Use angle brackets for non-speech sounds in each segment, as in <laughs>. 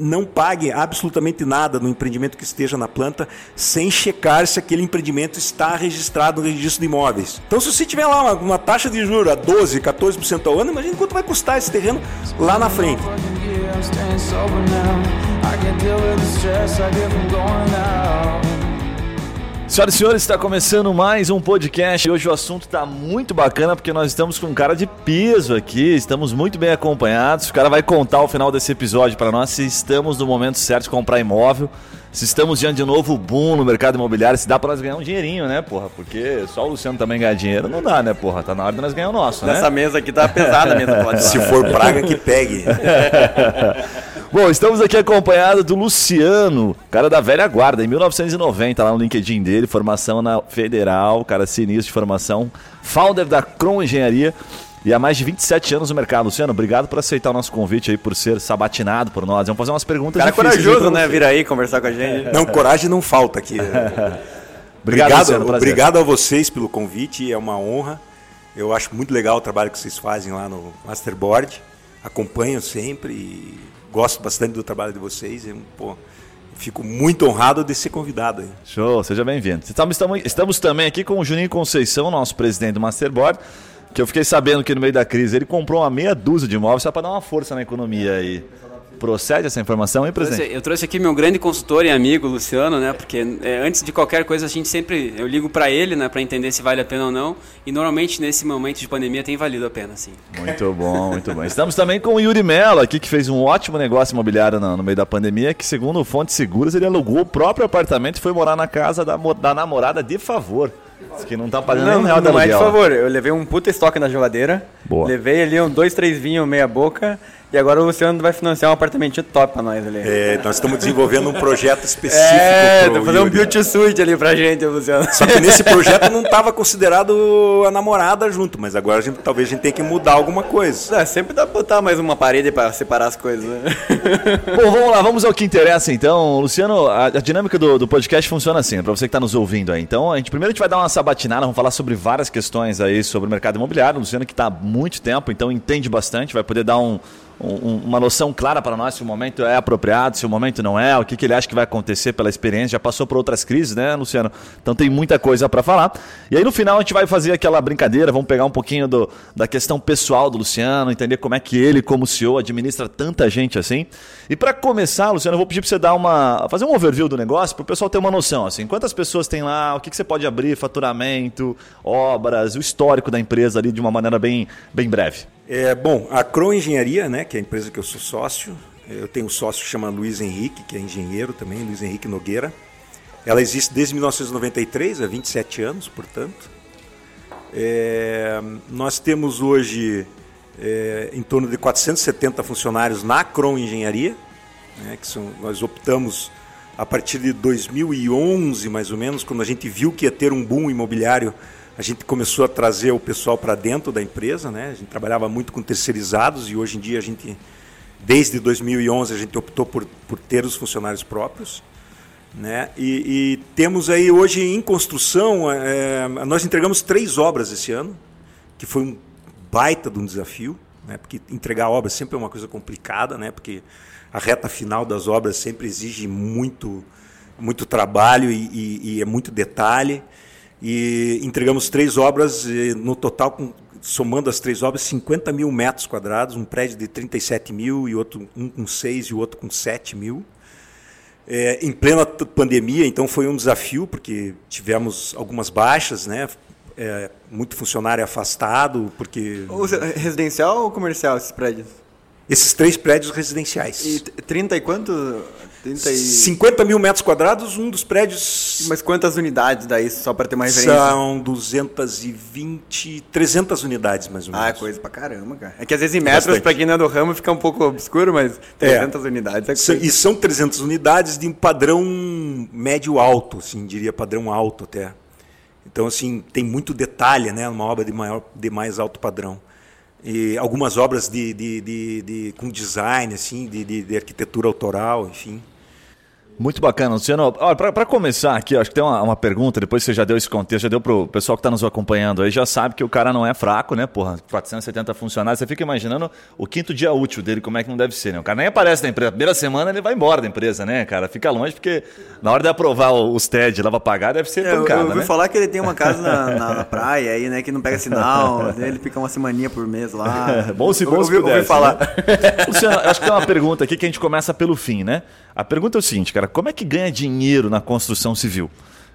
não pague absolutamente nada no empreendimento que esteja na planta sem checar se aquele empreendimento está registrado no registro de imóveis. Então, se você tiver lá uma, uma taxa de juros a 12, 14% ao ano, imagine quanto vai custar esse terreno lá na frente. Senhoras e senhores, está começando mais um podcast. Hoje o assunto está muito bacana porque nós estamos com um cara de peso aqui, estamos muito bem acompanhados. O cara vai contar ao final desse episódio para nós se estamos no momento certo de comprar imóvel, se estamos diante de um novo boom no mercado imobiliário, se dá para nós ganhar um dinheirinho, né, porra? Porque só o Luciano também ganhar dinheiro não dá, né, porra? Tá na hora de nós ganhar o nosso, né? Essa mesa aqui tá pesada, a mesa <laughs> Se for praga, que pegue. <laughs> Bom, estamos aqui acompanhados do Luciano, cara da velha guarda, em 1990, lá no LinkedIn dele, formação na Federal, cara sinistro de formação, founder da Cron Engenharia e há mais de 27 anos no mercado. Luciano, obrigado por aceitar o nosso convite aí, por ser sabatinado por nós. Vamos fazer umas perguntas Cara difíceis aí corajoso, né? Vir aí conversar com a gente. Não, coragem não falta aqui. <laughs> Obrigado, Obrigado, Luciano, prazer. obrigado a vocês pelo convite, é uma honra. Eu acho muito legal o trabalho que vocês fazem lá no Masterboard. Acompanho sempre e gosto bastante do trabalho de vocês. Eu, pô, fico muito honrado de ser convidado. aí. Show, seja bem-vindo. Estamos, estamos, estamos também aqui com o Juninho Conceição, nosso presidente do Masterboard, que eu fiquei sabendo que no meio da crise ele comprou uma meia dúzia de imóveis só para dar uma força na economia aí. Procede essa informação, hein, presidente? Trouxe- Eu trouxe aqui meu grande consultor e amigo, Luciano, né? Porque é, antes de qualquer coisa a gente sempre eu ligo para ele, né, para entender se vale a pena ou não. E normalmente nesse momento de pandemia tem valido a pena, sim. Muito bom, muito bom. Estamos também com o Yuri Mello aqui, que fez um ótimo negócio imobiliário no, no meio da pandemia, que segundo fontes seguras, ele alugou o próprio apartamento e foi morar na casa da, da namorada de favor. Diz que não tá pagando Não, nem um real não é de favor. Eu levei um puta estoque na geladeira. Boa. Levei ali um dois, três vinhos meia boca. E agora o Luciano vai financiar um apartamentinho top pra nós ali. É, nós estamos desenvolvendo um projeto <laughs> específico. É, pro fazendo um beauty suite ali pra gente, Luciano. Só que nesse <laughs> projeto não estava considerado a namorada junto, mas agora a gente, talvez a gente tenha que mudar alguma coisa. É, sempre dá pra botar mais uma parede pra separar as coisas. né? <laughs> Bom, vamos lá, vamos ao que interessa então. Luciano, a, a dinâmica do, do podcast funciona assim, para você que está nos ouvindo aí. Então, a gente primeiro a gente vai dar uma sabatinada, vamos falar sobre várias questões aí sobre o mercado imobiliário. O Luciano que está há muito tempo, então entende bastante, vai poder dar um, um- uma noção clara para nós se o momento é apropriado, se o momento não é, o que, que ele acha que vai acontecer pela experiência. Já passou por outras crises, né, Luciano? Então tem muita coisa para falar. E aí no final a gente vai fazer aquela brincadeira, vamos pegar um pouquinho do, da questão pessoal do Luciano, entender como é que ele, como CEO, administra tanta gente assim. E para começar, Luciano, eu vou pedir para você dar uma, fazer um overview do negócio para o pessoal ter uma noção, assim, quantas pessoas tem lá, o que, que você pode abrir, faturamento, obras, o histórico da empresa ali de uma maneira bem, bem breve. É, bom, a Cron Engenharia, né, que é a empresa que eu sou sócio, eu tenho um sócio que chama Luiz Henrique, que é engenheiro também, Luiz Henrique Nogueira. Ela existe desde 1993, há 27 anos, portanto. É, nós temos hoje é, em torno de 470 funcionários na Cron Engenharia, né, que são, nós optamos a partir de 2011, mais ou menos, quando a gente viu que ia ter um boom imobiliário, a gente começou a trazer o pessoal para dentro da empresa, né? A gente trabalhava muito com terceirizados e hoje em dia a gente, desde 2011, a gente optou por, por ter os funcionários próprios. Né? E, e temos aí hoje em construção, é, nós entregamos três obras esse ano, que foi um baita de um desafio, né? porque entregar obras sempre é uma coisa complicada, né? porque a reta final das obras sempre exige muito, muito trabalho e, e- e é muito detalhe. E entregamos três obras, e no total, somando as três obras, 50 mil metros quadrados, um prédio de 37 mil, e outro, um com 6 e o outro com 7 mil. É, em plena pandemia, então foi um desafio, porque tivemos algumas baixas, né? É, muito funcionário afastado, porque O Residencial ou comercial esses prédios? esses três prédios residenciais. E t- 30 e quanto? 30 e... 50 mil metros quadrados, um dos prédios Mas quantas unidades daí, só pra ter uma referência? são 220, 300 unidades mais ou menos. Ah, é coisa pra caramba, cara. É que às vezes em metros, pra quem não é do ramo, fica um pouco obscuro, mas 300 unidades é coisa. E são 300 unidades de um padrão médio-alto, assim, diria padrão alto até. Então, assim, tem muito detalhe, né? Uma obra de, maior, de mais alto padrão. E algumas obras de, de, de, de- com design, assim, de, de, de arquitetura autoral, enfim. Muito bacana, Luciano. Para começar aqui, acho que tem uma, uma, pergunta, depois você já deu esse contexto, já deu pro pessoal que está nos acompanhando aí, já sabe que o cara não é fraco, né? Porra, 470 funcionários, você fica imaginando o quinto dia útil dele, como é que não deve ser, né? O cara nem aparece na empresa, primeira semana ele vai embora da empresa, né, cara? Fica longe, porque na hora de aprovar os TED lá pra pagar, deve ser é, pancada, Eu, eu ouvi né? falar que ele tem uma casa na, na, na, <laughs> praia aí, né, que não pega sinal, ele fica uma semaninha por mês lá. bom se bom se ouvi, ouvi falar. Né? Luciano, acho que tem uma pergunta aqui que a gente começa pelo fim, né? A pergunta é o seguinte, cara, como é que ganha dinheiro na construção civil?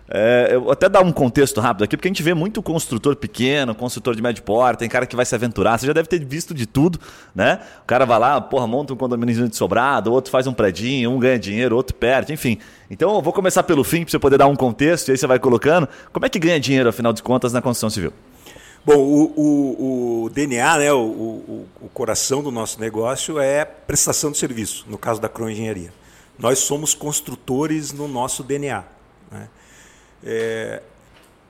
É, eu vou até dar um contexto rápido aqui, porque a gente vê muito construtor pequeno, construtor de médio porte, tem cara que vai se aventurar, você já deve ter visto de tudo, né? O cara vai lá, porra, monta um condomínio de sobrado, outro faz um predinho, um ganha dinheiro, outro perde, enfim. Então eu vou começar pelo fim, para você poder dar um contexto, e aí você vai colocando. Como é que ganha dinheiro, afinal de contas, na construção civil? Bom, o, o, o DNA, né, o, o, coração do nosso negócio é prestação de serviço, no caso da Croengenharia. Engenharia. Nós somos construtores no nosso DNA. Né? É,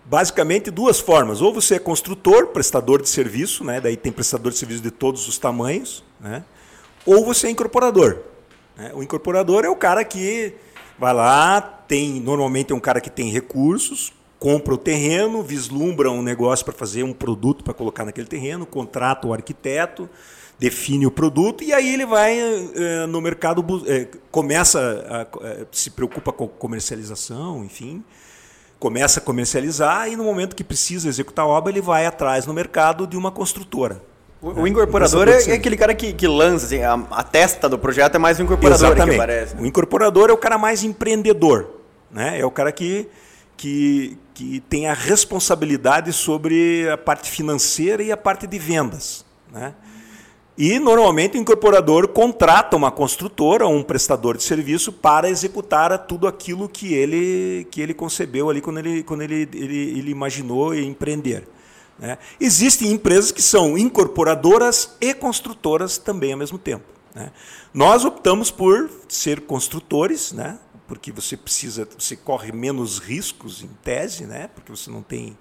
basicamente duas formas. Ou você é construtor, prestador de serviço, né? daí tem prestador de serviço de todos os tamanhos, né? ou você é incorporador. Né? O incorporador é o cara que vai lá, tem normalmente é um cara que tem recursos, compra o terreno, vislumbra um negócio para fazer um produto para colocar naquele terreno, contrata o arquiteto, define o produto e aí ele vai é, no mercado, é, começa a, é, se preocupa com comercialização, enfim, começa a comercializar e no momento que precisa executar a obra ele vai atrás no mercado de uma construtora. O, o incorporador é, é, aquele cara que, que lança, assim, a, a, testa do projeto é mais o incorporador Exatamente. que aparece. Né? O incorporador é o cara mais empreendedor, né? é o cara que, que, que tem a responsabilidade sobre a parte financeira e a parte de vendas. Né? E normalmente o incorporador contrata uma construtora ou um prestador de serviço para executar tudo aquilo que ele, que ele concebeu ali quando ele, quando ele, ele, ele imaginou empreender. Né? Existem empresas que são incorporadoras e construtoras também ao mesmo tempo. Né? Nós optamos por ser construtores, né? porque você precisa, você corre menos riscos em tese, né? porque você não tem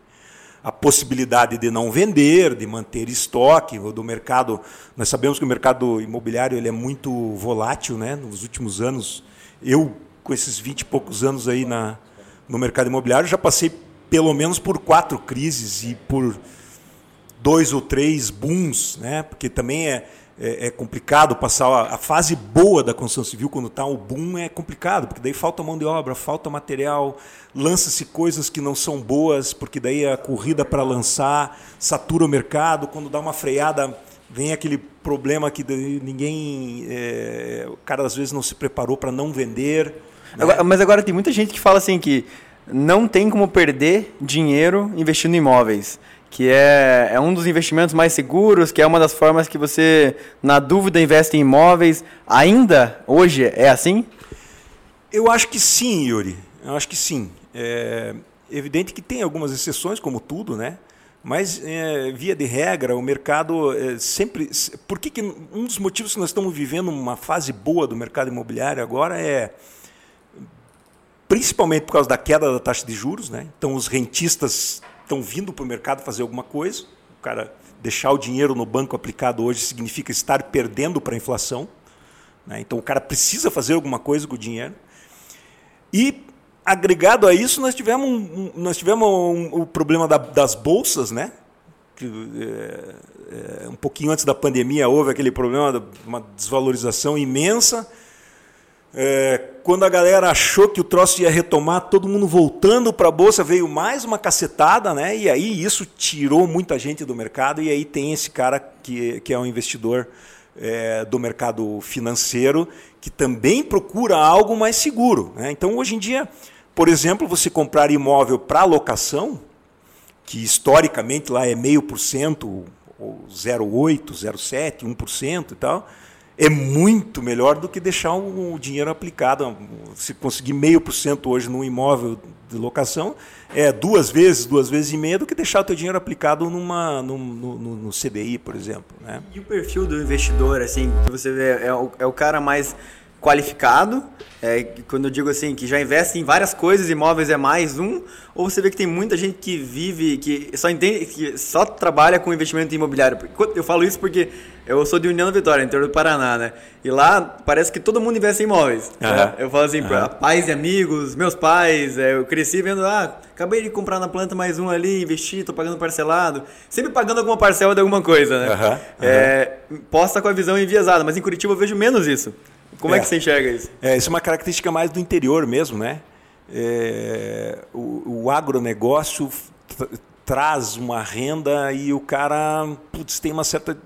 a possibilidade de não vender, de manter estoque do mercado. Nós sabemos que o mercado imobiliário ele é muito volátil, né? Nos últimos anos, eu com esses 20 e poucos anos aí na, no mercado imobiliário já passei pelo menos por quatro crises e por dois ou três booms, né? Porque também é é, é, complicado passar a, a, fase boa da construção civil quando está o boom é complicado porque daí falta mão de obra falta material lança-se coisas que não são boas porque daí a corrida para lançar satura o mercado quando dá uma freada vem aquele problema que ninguém é, o cara às vezes não se preparou para não vender né? agora, mas agora tem muita gente que fala assim que não tem como perder dinheiro investindo em imóveis que é, é um dos investimentos mais seguros, que é uma das formas que você, na dúvida, investe em imóveis. Ainda hoje é assim? Eu acho que sim, Yuri. Eu acho que sim. É evidente que tem algumas exceções, como tudo, né? Mas, é, via de regra, o mercado é, sempre. Por que, que um dos motivos que nós estamos vivendo uma fase boa do mercado imobiliário agora é principalmente por causa da queda da taxa de juros, né? Então os rentistas estão vindo para o mercado fazer alguma coisa. O cara deixar o dinheiro no banco aplicado hoje significa estar perdendo para a inflação. Né? Então o cara precisa fazer alguma coisa com o dinheiro. E agregado a isso, nós tivemos um, nós tivemos um, o problema da, das bolsas, né? Que, é, é, um pouquinho antes da pandemia houve aquele problema de uma desvalorização imensa é, quando a galera achou que o troço ia retomar, todo mundo voltando para a bolsa, veio mais uma cacetada, né? E aí isso tirou muita gente do mercado. E aí tem esse cara que, que é um investidor é, do mercado financeiro que também procura algo mais seguro. Né? Então, hoje em dia, por exemplo, você comprar imóvel para locação, que historicamente lá é meio por cento, ou 0,8, 0,7, 1% e tal é muito melhor do que deixar o, dinheiro aplicado. Se conseguir meio por cento hoje num imóvel de locação, é duas vezes, duas vezes e meia do que deixar o teu dinheiro aplicado numa, no, no, no CDI, por exemplo. Né? E o perfil do investidor, assim, você vê, é o, é o cara mais qualificado, é, quando eu digo assim, que já investe em várias coisas, imóveis é mais um, ou você vê que tem muita gente que vive, que só entende, que só trabalha com investimento imobiliário? Eu falo isso porque eu sou de União da Vitória, interior do Paraná, né? E lá parece que todo mundo investe em imóveis. Uhum. Né? Eu falo assim, uhum. pais e amigos, meus pais, é, eu cresci vendo, ah, acabei de comprar na planta mais um ali, investi, tô pagando parcelado. Sempre pagando alguma parcela de alguma coisa, né? Uhum. É, posso estar com a visão enviesada, mas em Curitiba eu vejo menos isso. Como é, é que você enxerga isso? É, isso é uma característica mais do interior mesmo, né? É, o, o agronegócio traz uma renda e o cara putz, tem uma certa,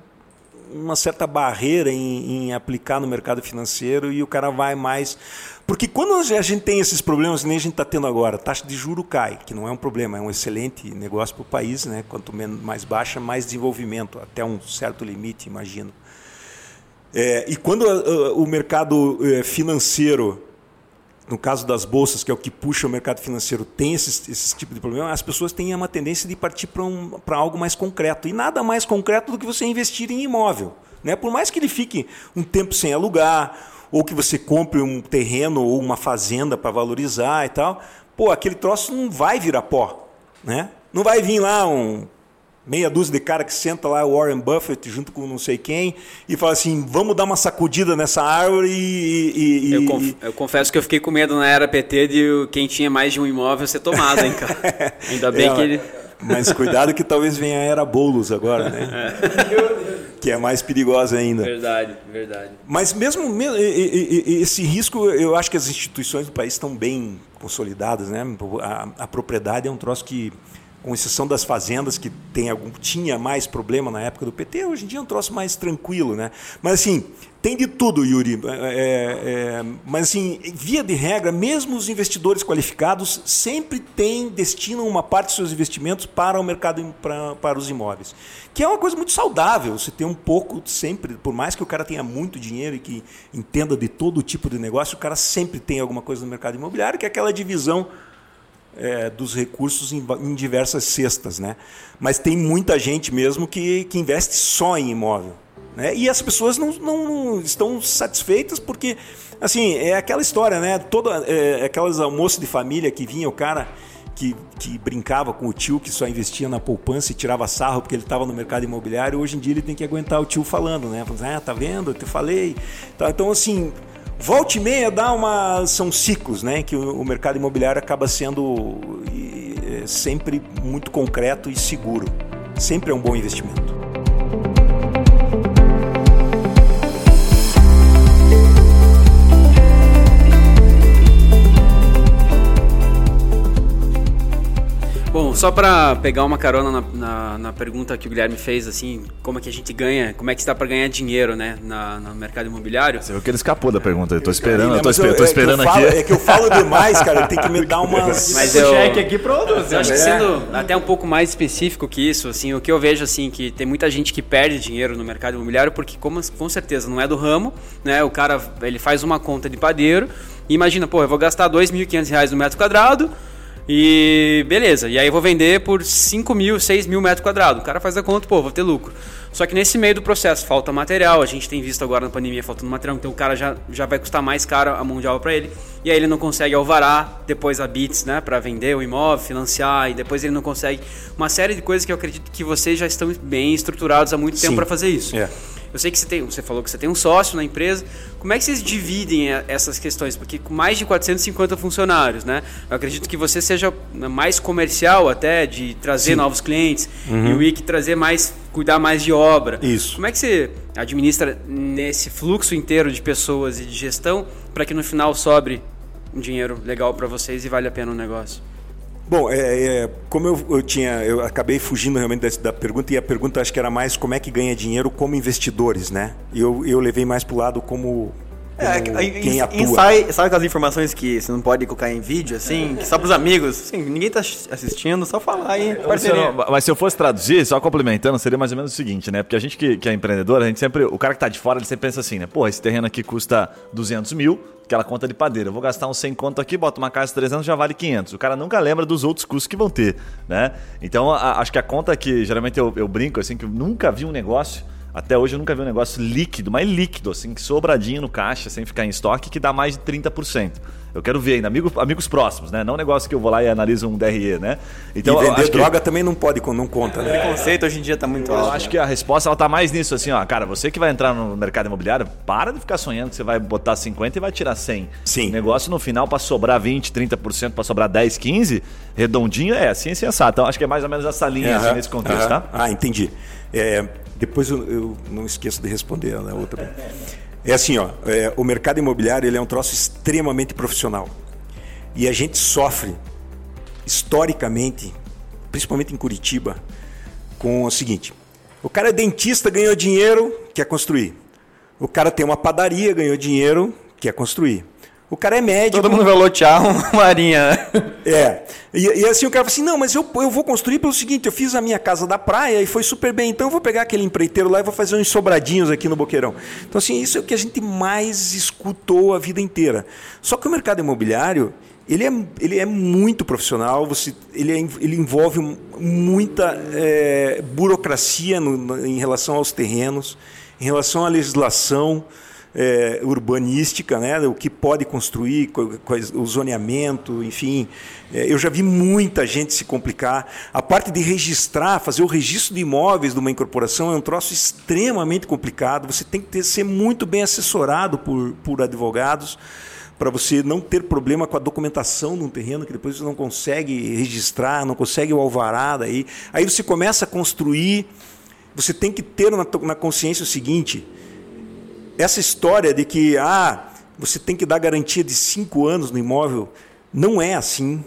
uma certa barreira em, em, aplicar no mercado financeiro e o cara vai mais. Porque quando a gente tem esses problemas, nem a gente está tendo agora, a taxa de juro cai, que não é um problema, é um excelente negócio para o país, né? quanto mais baixa, mais desenvolvimento, até um certo limite, imagino. É, e quando uh, o mercado uh, financeiro, no caso das bolsas, que é o que puxa o mercado financeiro, tem esse, esse tipo de problema, as pessoas têm uma tendência de partir para um, algo mais concreto. E nada mais concreto do que você investir em imóvel. Né? Por mais que ele fique um tempo sem alugar, ou que você compre um terreno ou uma fazenda para valorizar e tal, pô, aquele troço não vai virar pó. Né? Não vai vir lá um meia dúzia de cara que senta lá, Warren Buffett, junto com não sei quem, e fala assim: vamos dar uma sacudida nessa árvore e. e, eu, conf, eu, confesso que eu fiquei com medo na era PT de quem tinha mais de um imóvel ser tomado, hein, cara. <laughs> Ainda bem é, que ele. Mas cuidado que talvez venha a era Boulos agora, né? É. que é mais perigosa ainda. Verdade, verdade. Mas mesmo esse risco, eu acho que as instituições do país estão bem consolidadas, né? A, a propriedade é um troço que com exceção das fazendas que tem algum, tinha mais problema na época do PT, hoje em dia é um troço mais tranquilo, né? Mas assim, tem de tudo, Yuri. É, é, é, mas assim, via de regra, mesmo os investidores qualificados sempre têm, destinam uma parte dos seus investimentos para o mercado, para, para os imóveis. Que é uma coisa muito saudável, você ter um pouco sempre, por mais que o cara tenha muito dinheiro e que entenda de todo tipo de negócio, o cara sempre tem alguma coisa no mercado imobiliário, que é aquela divisão é, dos recursos em, em, diversas cestas, né? Mas tem muita gente mesmo que, que investe só em imóvel, né? E as pessoas não, não estão satisfeitas porque, assim, é aquela história, né? Toda, é, aquelas almoços de família que vinha o cara que, que, brincava com o tio que só investia na poupança e tirava sarro porque ele estava no mercado imobiliário, hoje em dia ele tem que aguentar o tio falando, né? Falando, ah, tá vendo? Eu te falei. Tá, então, assim, Volte e meia dá uma. São ciclos, né? Que o, mercado imobiliário acaba sendo é, sempre muito concreto e seguro. Sempre é um bom investimento. Só para pegar uma carona na, na, na, pergunta que o Guilherme fez, assim, como é que a gente ganha, como é que está para ganhar dinheiro, né, na, no mercado imobiliário? Você viu que ele escapou da pergunta, eu tô esperando, eu tô, eu, tô esperando é aqui. Falo, é que eu falo demais, cara, tem que me dar umas... Mas eu, cheque aqui pronto. Eu acho que sendo até um pouco mais específico que isso, assim, o que eu vejo, assim, que tem muita gente que perde dinheiro no mercado imobiliário porque, como, com certeza, não é do ramo, né, o cara, ele faz uma conta de padeiro e imagina, pô, eu vou gastar R$ 2.500 no metro quadrado, e beleza, e aí eu vou vender por 5 mil, 6 mil metros quadrados. O cara faz a conta, pô, vou ter lucro. Só que nesse meio do processo falta material, a gente tem visto agora na pandemia faltando material, então o cara já, já vai custar mais caro a mão de obra para ele, e aí ele não consegue alvará depois a bits, né, para vender o imóvel, financiar, e depois ele não consegue uma série de coisas que eu acredito que vocês já estão bem estruturados há muito tempo para fazer isso. É. Eu sei que você tem, você falou que você tem um sócio na empresa. Como é que vocês dividem essas questões? Porque com mais de 450 funcionários, né? Eu acredito que você seja mais comercial até de trazer Sim. novos clientes uhum. e o IC trazer mais, cuidar mais de obra. Isso. Como é que você administra nesse fluxo inteiro de pessoas e de gestão para que no final sobre um dinheiro legal para vocês e vale a pena o negócio? Bom, é, é, como eu, eu, tinha, eu acabei fugindo realmente da, da, pergunta e a pergunta acho que era mais como é que ganha dinheiro como investidores, né? E eu, eu levei mais para o lado como é, quem atua. Sabe aquelas informações que você não pode colocar em vídeo, assim, que só pros amigos? Assim, ninguém tá assistindo, só falar aí. mas se eu fosse traduzir, só complementando, seria mais ou menos o seguinte, né? Porque a gente que, que é empreendedor, a gente sempre, o cara que tá de fora, ele sempre pensa assim, né? Pô, esse terreno aqui custa 200 mil, aquela conta de padeiro. Eu vou gastar uns 100 conto aqui, boto uma casa de 300, já vale 500. O cara nunca lembra dos outros custos que vão ter, né? Então, a, acho que a conta que geralmente eu, eu brinco, assim, que eu nunca vi um negócio Até hoje eu nunca vi um negócio líquido, mais líquido, assim, que sobradinho no caixa, sem ficar em estoque, que dá mais de 30%. Eu quero ver ainda, amigo, amigos próximos, né? Não um negócio que eu vou lá e analiso um DRE, né? Então, e vender droga que... também não pode, não conta, né? O preconceito hoje em dia está muito alto. Eu acho que a resposta ela tá mais nisso, assim, ó. Cara, você que vai entrar no mercado imobiliário, para de ficar sonhando que você vai botar 50 e vai tirar 100. Sim. O negócio no final, para sobrar 20, 30%, para sobrar 10, 15, redondinho, é assim é sensato. Então acho que é mais ou menos essa linha, assim, nesse contexto, tá? Ah, entendi. É, depois eu, eu, não esqueço de responder a outra. É assim, ó, é, o mercado imobiliário ele é um troço extremamente profissional. E a gente sofre historicamente, principalmente em Curitiba, com o seguinte: o cara é dentista, ganhou dinheiro, quer construir. O cara tem uma padaria, ganhou dinheiro, quer construir. O cara é médico. Todo mundo vai lotear uma <laughs> marinha. Né? É. E, e, assim o cara fala assim: não, mas eu, eu vou construir pelo seguinte: eu fiz a minha casa da praia e foi super bem, então eu vou pegar aquele empreiteiro lá e vou fazer uns sobradinhos aqui no Boqueirão. Então, assim, isso é o que a gente mais escutou a vida inteira. Só que o mercado imobiliário. Ele é, ele é muito profissional, você, ele, é, ele envolve muita é, burocracia no, no, em relação aos terrenos, em relação à legislação é, urbanística, né? o que pode construir, o zoneamento, enfim. É, eu já vi muita gente se complicar. A parte de registrar, fazer o registro de imóveis de uma incorporação é um troço extremamente complicado. Você tem que ter, ser muito bem assessorado por, por advogados para você não ter problema com a documentação de um terreno que depois você não consegue registrar, não consegue o alvará daí. Aí você começa a construir, você tem que ter na, na consciência o seguinte, essa história de que ah, você tem que dar garantia de cinco anos no imóvel, não é assim.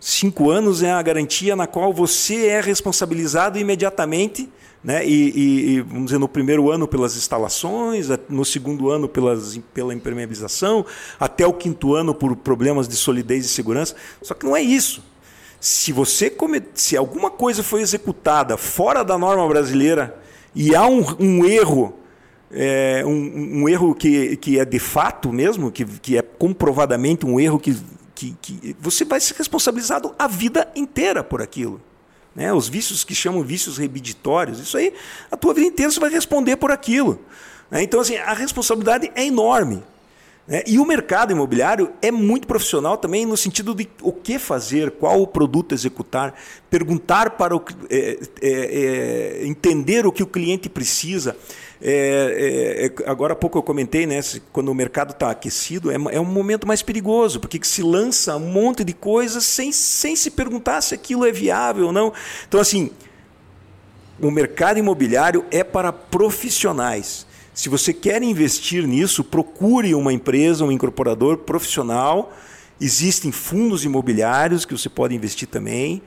Cinco anos é a garantia na qual você é responsabilizado imediatamente, né? E, e, e, vamos dizer no primeiro ano pelas instalações, no segundo ano pelas, pela impermeabilização, até o quinto ano por problemas de solidez e segurança. Só que não é isso. Se você se alguma coisa foi executada fora da norma brasileira e há um, um erro é, um, um, erro que, que é de fato mesmo, que, que é comprovadamente um erro que, que, que você vai ser responsabilizado a vida inteira por aquilo. Né? Os vícios que chamam vícios rebiditórios, isso aí, a tua vida inteira você vai responder por aquilo. Né? Então, assim, a responsabilidade é enorme. Né? E o mercado imobiliário é muito profissional também no sentido de o que fazer, qual o produto executar, perguntar para o é, é, é, entender o que o cliente precisa. É, é, é, agora há pouco eu comentei, né, quando o mercado está aquecido, é, é, um momento mais perigoso, porque se lança um monte de coisas sem, sem se perguntar se aquilo é viável ou não. Então, assim, o mercado imobiliário é para profissionais. Se você quer investir nisso, procure uma empresa, um incorporador profissional. Existem fundos imobiliários que você pode investir também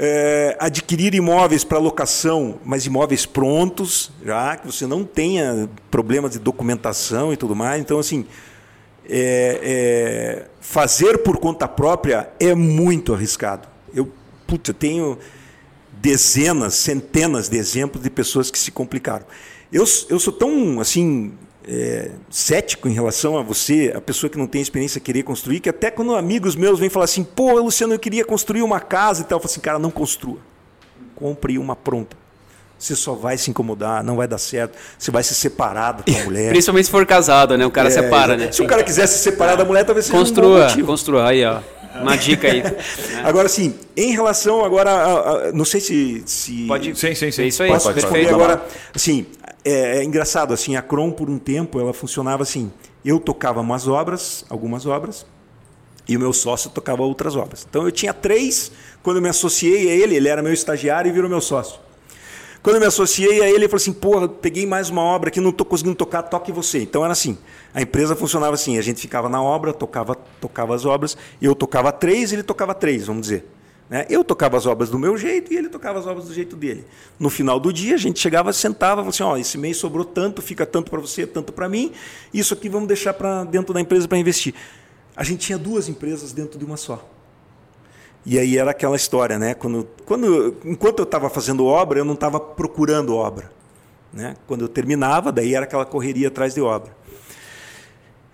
é, adquirir imóveis para locação, mas imóveis prontos, já que você não tenha problemas de documentação e tudo mais. Então, assim, é, é, fazer por conta própria é muito arriscado. Eu, putz, eu tenho dezenas, centenas de exemplos de pessoas que se complicaram. Eu, eu sou tão assim é, cético em relação a você, a pessoa que não tem experiência querer construir, que até quando amigos meus vêm falar assim, pô, Luciano, eu queria construir uma casa e tal, eu falo assim, cara, não construa. Compre uma pronta. Você só vai se incomodar, não vai dar certo. Você vai se separar da tua <laughs> mulher. Principalmente se for casado, né? O cara é, separa, né? Se o cara quiser se separar da mulher, talvez seja construa, um Construa, aí, ó. Uma dica aí. <laughs> agora, sim, em relação agora, a, a, não sei se, se pode, sim, sim, sim. É isso aí, posso pode, responder agora. Assim, é, é, engraçado, assim, a Cron por um tempo ela funcionava assim. Eu tocava umas obras, algumas obras, e o meu sócio tocava outras obras. Então eu tinha três, quando eu me associei a ele, ele era meu estagiário e virou meu sócio. Quando eu me associei a ele, ele falou assim: porra, peguei mais uma obra que não estou conseguindo tocar, toque você. Então era assim: a empresa funcionava assim, a gente ficava na obra, tocava, tocava as obras, eu tocava três, ele tocava três, vamos dizer. Né? Eu tocava as obras do meu jeito e ele tocava as obras do jeito dele. No final do dia, a gente chegava, sentava, falava assim: ó, esse mês sobrou tanto, fica tanto para você, tanto para mim, isso aqui vamos deixar para dentro da empresa para investir. A gente tinha duas empresas dentro de uma só. E aí era aquela história, né? Quando, quando, enquanto eu estava fazendo obra, eu não estava procurando obra. Né? Quando eu terminava, daí era aquela correria atrás de obra.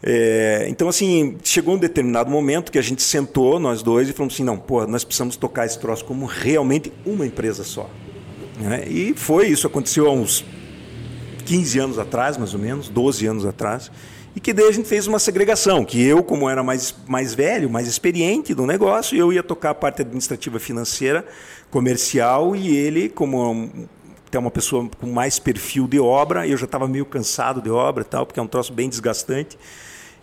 É, então, assim, chegou um determinado momento que a gente sentou, nós dois, e falamos assim: não, pô, nós precisamos tocar esse troço como realmente uma empresa só. Né? E foi, isso aconteceu há uns 15 anos atrás, mais ou menos, 12 anos atrás, e que daí a gente fez uma segregação, que eu, como era mais, mais velho, mais experiente do negócio, eu ia tocar a parte administrativa financeira, comercial, e ele, como tem uma pessoa com mais perfil de obra, eu já estava meio cansado de obra e tal, porque é um troço bem desgastante,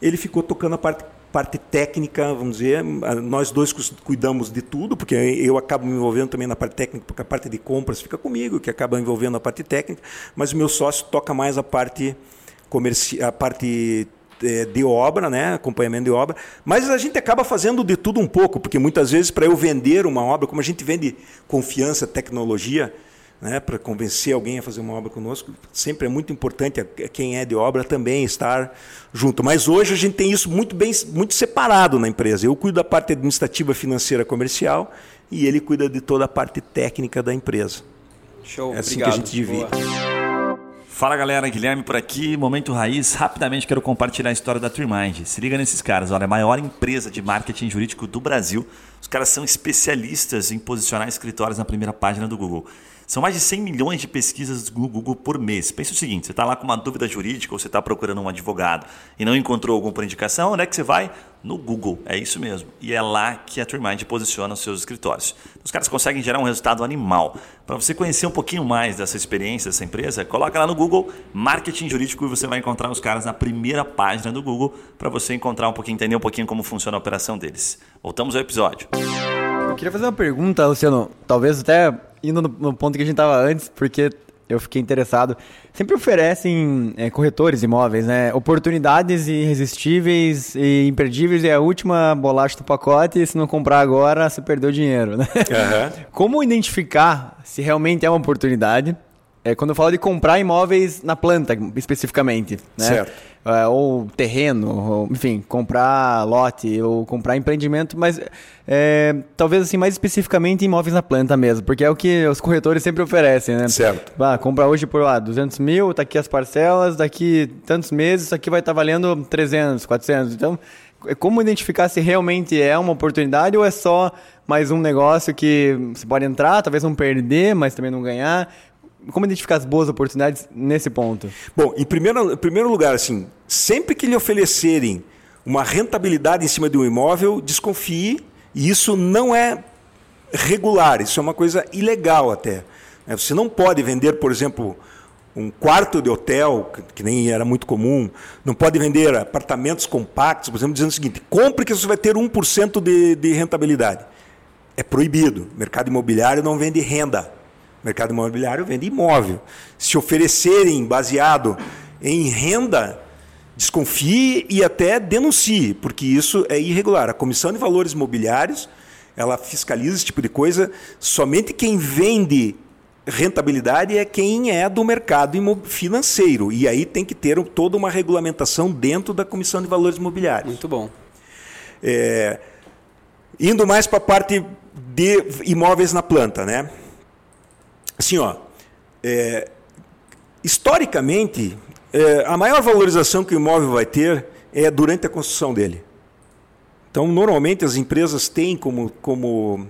ele ficou tocando a parte parte técnica, vamos dizer, nós dois cuidamos de tudo, porque eu acabo me envolvendo também na parte técnica, porque a parte de compras fica comigo, que acaba envolvendo a parte técnica, mas o meu sócio toca mais a parte comercial, a parte é, de obra, né, acompanhamento de obra, mas a gente acaba fazendo de tudo um pouco, porque muitas vezes para eu vender uma obra, como a gente vende confiança, tecnologia, né, para convencer alguém a fazer uma obra conosco, sempre é muito importante quem é de obra também estar junto. Mas hoje a gente tem isso muito bem, muito separado na empresa. Eu cuido da parte administrativa, financeira, comercial e ele cuida de toda a parte técnica da empresa. Show, é assim obrigado. que a gente divide. Boa. Fala galera, Guilherme por aqui, Momento Raiz. Rapidamente quero compartilhar a história da TreeMind. Se liga nesses caras, olha, é a maior empresa de marketing jurídico do Brasil. Os caras são especialistas em posicionar escritórios na primeira página do Google. São mais de 100 milhões de pesquisas no Google por mês. Pensa o seguinte: você está lá com uma dúvida jurídica ou você está procurando um advogado e não encontrou algum por indicação, onde é que você vai? No Google, é isso mesmo. E é lá que a TreeMind posiciona os seus escritórios. Os caras conseguem gerar um resultado animal. Para você conhecer um pouquinho mais dessa experiência dessa empresa, coloca lá no Google Marketing Jurídico e você vai encontrar os caras na primeira página do Google para você encontrar um pouquinho, entender um pouquinho como funciona a operação deles. Voltamos ao episódio. Eu queria fazer uma pergunta, Luciano, talvez até indo no, no ponto que a gente estava antes, porque eu fiquei interessado. Sempre oferecem é, corretores imóveis, né? Oportunidades irresistíveis e imperdíveis é a última bolacha do pacote. E se não comprar agora, você perdeu dinheiro, né? Uhum. <laughs> Como identificar se realmente é uma oportunidade? É, quando eu falo de comprar imóveis na planta, especificamente, né? Certo. É, ou terreno, ou, enfim, comprar lote, ou comprar empreendimento, mas é, talvez assim, mais especificamente imóveis na planta mesmo, porque é o que os corretores sempre oferecem, né? Certo. Ah, comprar hoje por lá 200 mil, tá aqui as parcelas, daqui tantos meses, isso aqui vai estar tá valendo 300, 400, então é como identificar se realmente é uma oportunidade ou é só mais um negócio que você pode entrar, talvez não perder, mas também não ganhar? Como identificar as boas oportunidades nesse ponto? Bom, em primeiro, primeiro lugar, assim, sempre que lhe oferecerem uma rentabilidade em cima de um imóvel, desconfie. E isso não é regular, isso é uma coisa ilegal até. É, você não pode vender, por exemplo, um quarto de hotel, que nem era muito comum, não pode vender apartamentos compactos, por exemplo, dizendo o seguinte: compre que você vai ter 1% de, de rentabilidade. É proibido. Mercado imobiliário não vende renda. Mercado imobiliário vende imóvel. Se oferecerem baseado em renda, desconfie e até denuncie, porque isso é irregular. A Comissão de Valores Imobiliários, ela fiscaliza esse tipo de coisa. Somente quem vende rentabilidade é quem é do mercado financeiro. E aí tem que ter toda uma regulamentação dentro da Comissão de Valores Imobiliários. Muito bom. É, indo mais para a parte de imóveis na planta, né? Assim, ó, é, historicamente, é, a maior valorização que o imóvel vai ter é durante a construção dele. Então, normalmente as empresas têm como, como,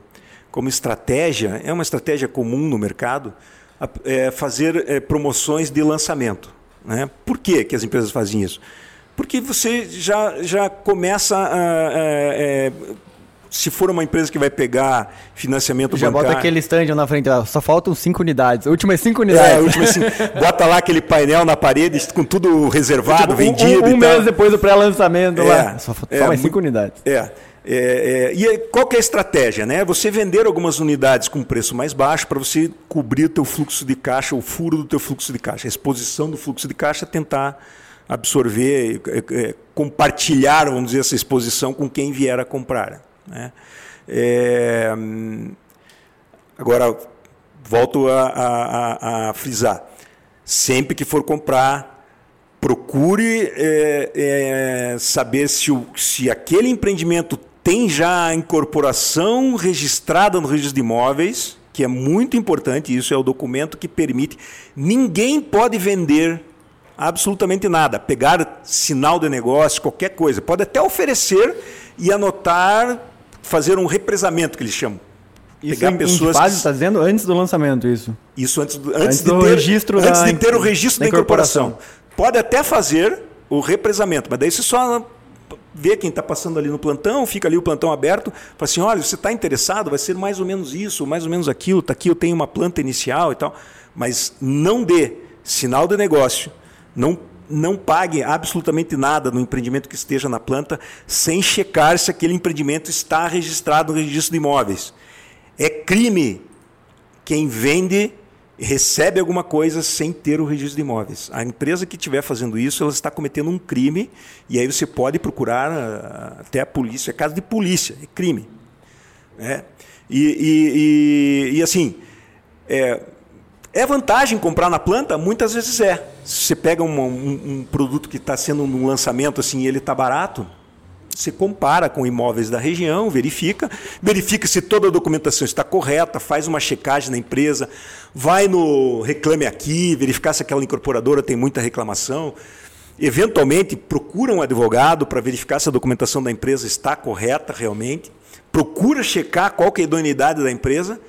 como estratégia, é uma estratégia comum no mercado, é, fazer é, promoções de lançamento. Né? Por que, que as empresas fazem isso? Porque você já, já começa a, a, a é, se for uma empresa que vai pegar financiamento Já bancário... bota aquele stand na frente, só faltam cinco unidades. Últimas cinco unidades. É, últimas cinco. <laughs> bota lá aquele painel na parede com tudo reservado, tipo, vendido um, um mês depois do pré-lançamento é, lá. Só, só é, mais cinco unidades. É. É, é, e qual que é a estratégia? Né? Você vender algumas unidades com preço mais baixo para você cobrir o teu fluxo de caixa, o furo do teu fluxo de caixa, a exposição do fluxo de caixa, tentar absorver, é, é, compartilhar, vamos dizer, essa exposição com quem vier a comprar. Né? É, agora, volto a, a, a, frisar: sempre que for comprar, procure é, é, saber se, o, se aquele empreendimento tem já a incorporação registrada no registro de imóveis, que é muito importante, isso é o documento que permite. Ninguém pode vender absolutamente nada, pegar sinal de negócio, qualquer coisa. Pode até oferecer e anotar fazer um represamento, que eles chamam. Isso pegar em, pessoas. Em fase, está dizendo antes do lançamento, isso. Isso antes do, antes, antes do ter, registro antes da, de ter o registro da, da incorporação. incorporação. Pode até fazer o represamento, mas daí você só vê quem está passando ali no plantão, fica ali o plantão aberto, fala assim, olha, você está interessado, vai ser mais ou menos isso, mais ou menos aquilo, está aqui, eu tenho uma planta inicial e tal, mas não dê sinal de negócio, não não pague absolutamente nada no empreendimento que esteja na planta sem checar se aquele empreendimento está registrado no registro de imóveis. É crime quem vende recebe alguma coisa sem ter o registro de imóveis. A empresa que estiver fazendo isso, ela está cometendo um crime e aí você pode procurar ah, até a polícia, é caso de polícia, é crime. É. E, e, e, e assim, é, é vantagem comprar na planta? Muitas vezes é. Você pega um, um, um produto que está sendo um lançamento assim e ele está barato, você compara com imóveis da região, verifica, verifica se toda a documentação está correta, faz uma checagem na empresa, vai no Reclame Aqui, verificar se aquela incorporadora tem muita reclamação. Eventualmente, procura um advogado para verificar se a documentação da empresa está correta realmente. Procura checar qual que é a idoneidade da empresa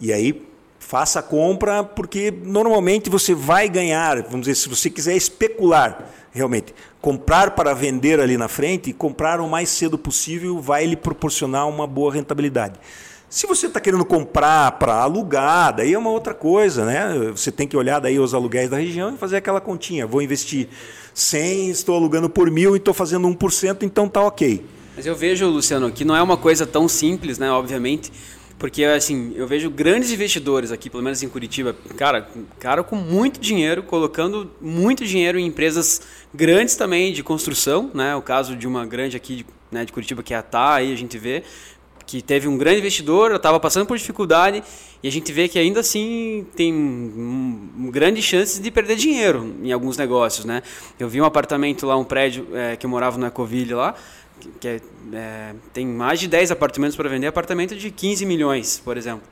e aí faça a compra, porque normalmente você vai ganhar, vamos dizer, se você quiser especular realmente, comprar para vender ali na frente e comprar o mais cedo possível vai lhe proporcionar uma boa rentabilidade. Se você está querendo comprar para alugar, daí é uma outra coisa, né? Você tem que olhar daí os aluguéis da região e fazer aquela continha. Vou investir 100, estou alugando por mil e estou fazendo 1%, então tá ok. Mas eu vejo, Luciano, que não é uma coisa tão simples, né? Obviamente, porque, assim, eu vejo grandes investidores aqui, pelo menos em Curitiba, cara, cara com muito dinheiro, colocando muito dinheiro em empresas grandes também de construção, né? O caso de uma grande aqui né, de Curitiba, que é a TA, aí a gente vê, que teve um grande investidor, estava passando por dificuldade, e a gente vê que ainda assim tem um, um grandes chances de perder dinheiro em alguns negócios, né? Eu vi um apartamento lá, um prédio é, que eu morava no Ecoville lá, que é, é, tem mais de 10 apartamentos para vender, apartamento de 15 milhões, por exemplo.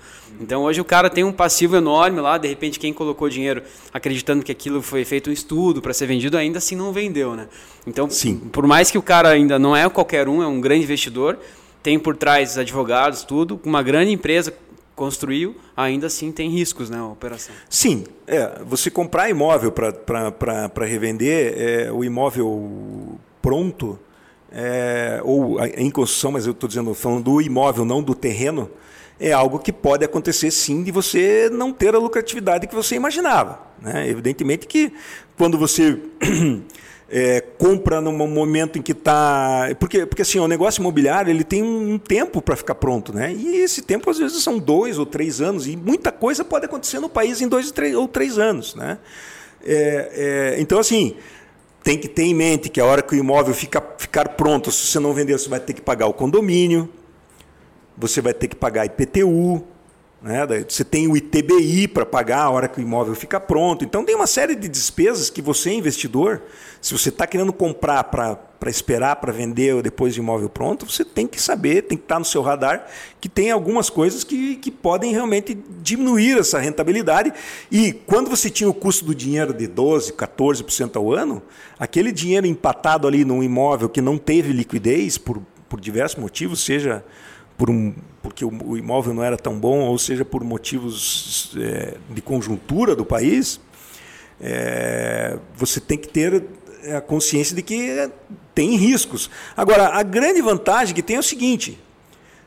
Então hoje o cara tem um passivo enorme lá, de repente quem colocou dinheiro acreditando que aquilo foi feito um estudo para ser vendido, ainda assim não vendeu, né? Então, Sim. por mais que o cara ainda não é qualquer um, é um grande investidor, tem por trás advogados, tudo, uma grande empresa construiu, ainda assim tem riscos, né, a operação. Sim, é, você comprar imóvel para revender, é, o imóvel pronto, é, ou em construção, mas eu estou dizendo, falando do imóvel, não do terreno, é algo que pode acontecer sim de você não ter a lucratividade que você imaginava. Né? Evidentemente que quando você <clears throat> é, compra num momento em que está. Porque, porque assim, o negócio imobiliário ele tem um tempo para ficar pronto. Né? E esse tempo às vezes são dois ou três anos, e muita coisa pode acontecer no país em dois ou três anos. Né? É, é, então, assim tem que ter em mente que a hora que o imóvel fica, ficar pronto, se você não vender, você vai ter que pagar o condomínio, você vai ter que pagar IPTU, né? você tem o ITBI para pagar a hora que o imóvel fica pronto. Então tem uma série de despesas que você, investidor, se você está querendo comprar para esperar para vender depois de imóvel pronto, você tem que saber, tem que estar tá no seu radar que tem algumas coisas que, que podem realmente diminuir essa rentabilidade. E quando você tinha o custo do dinheiro de 12%, 14% ao ano, aquele dinheiro empatado ali num imóvel que não teve liquidez por, por diversos motivos, seja por um, porque o, imóvel não era tão bom, ou seja por motivos é, de conjuntura do país, é, você tem que ter a consciência de que tem riscos. Agora, a grande vantagem que tem é o seguinte: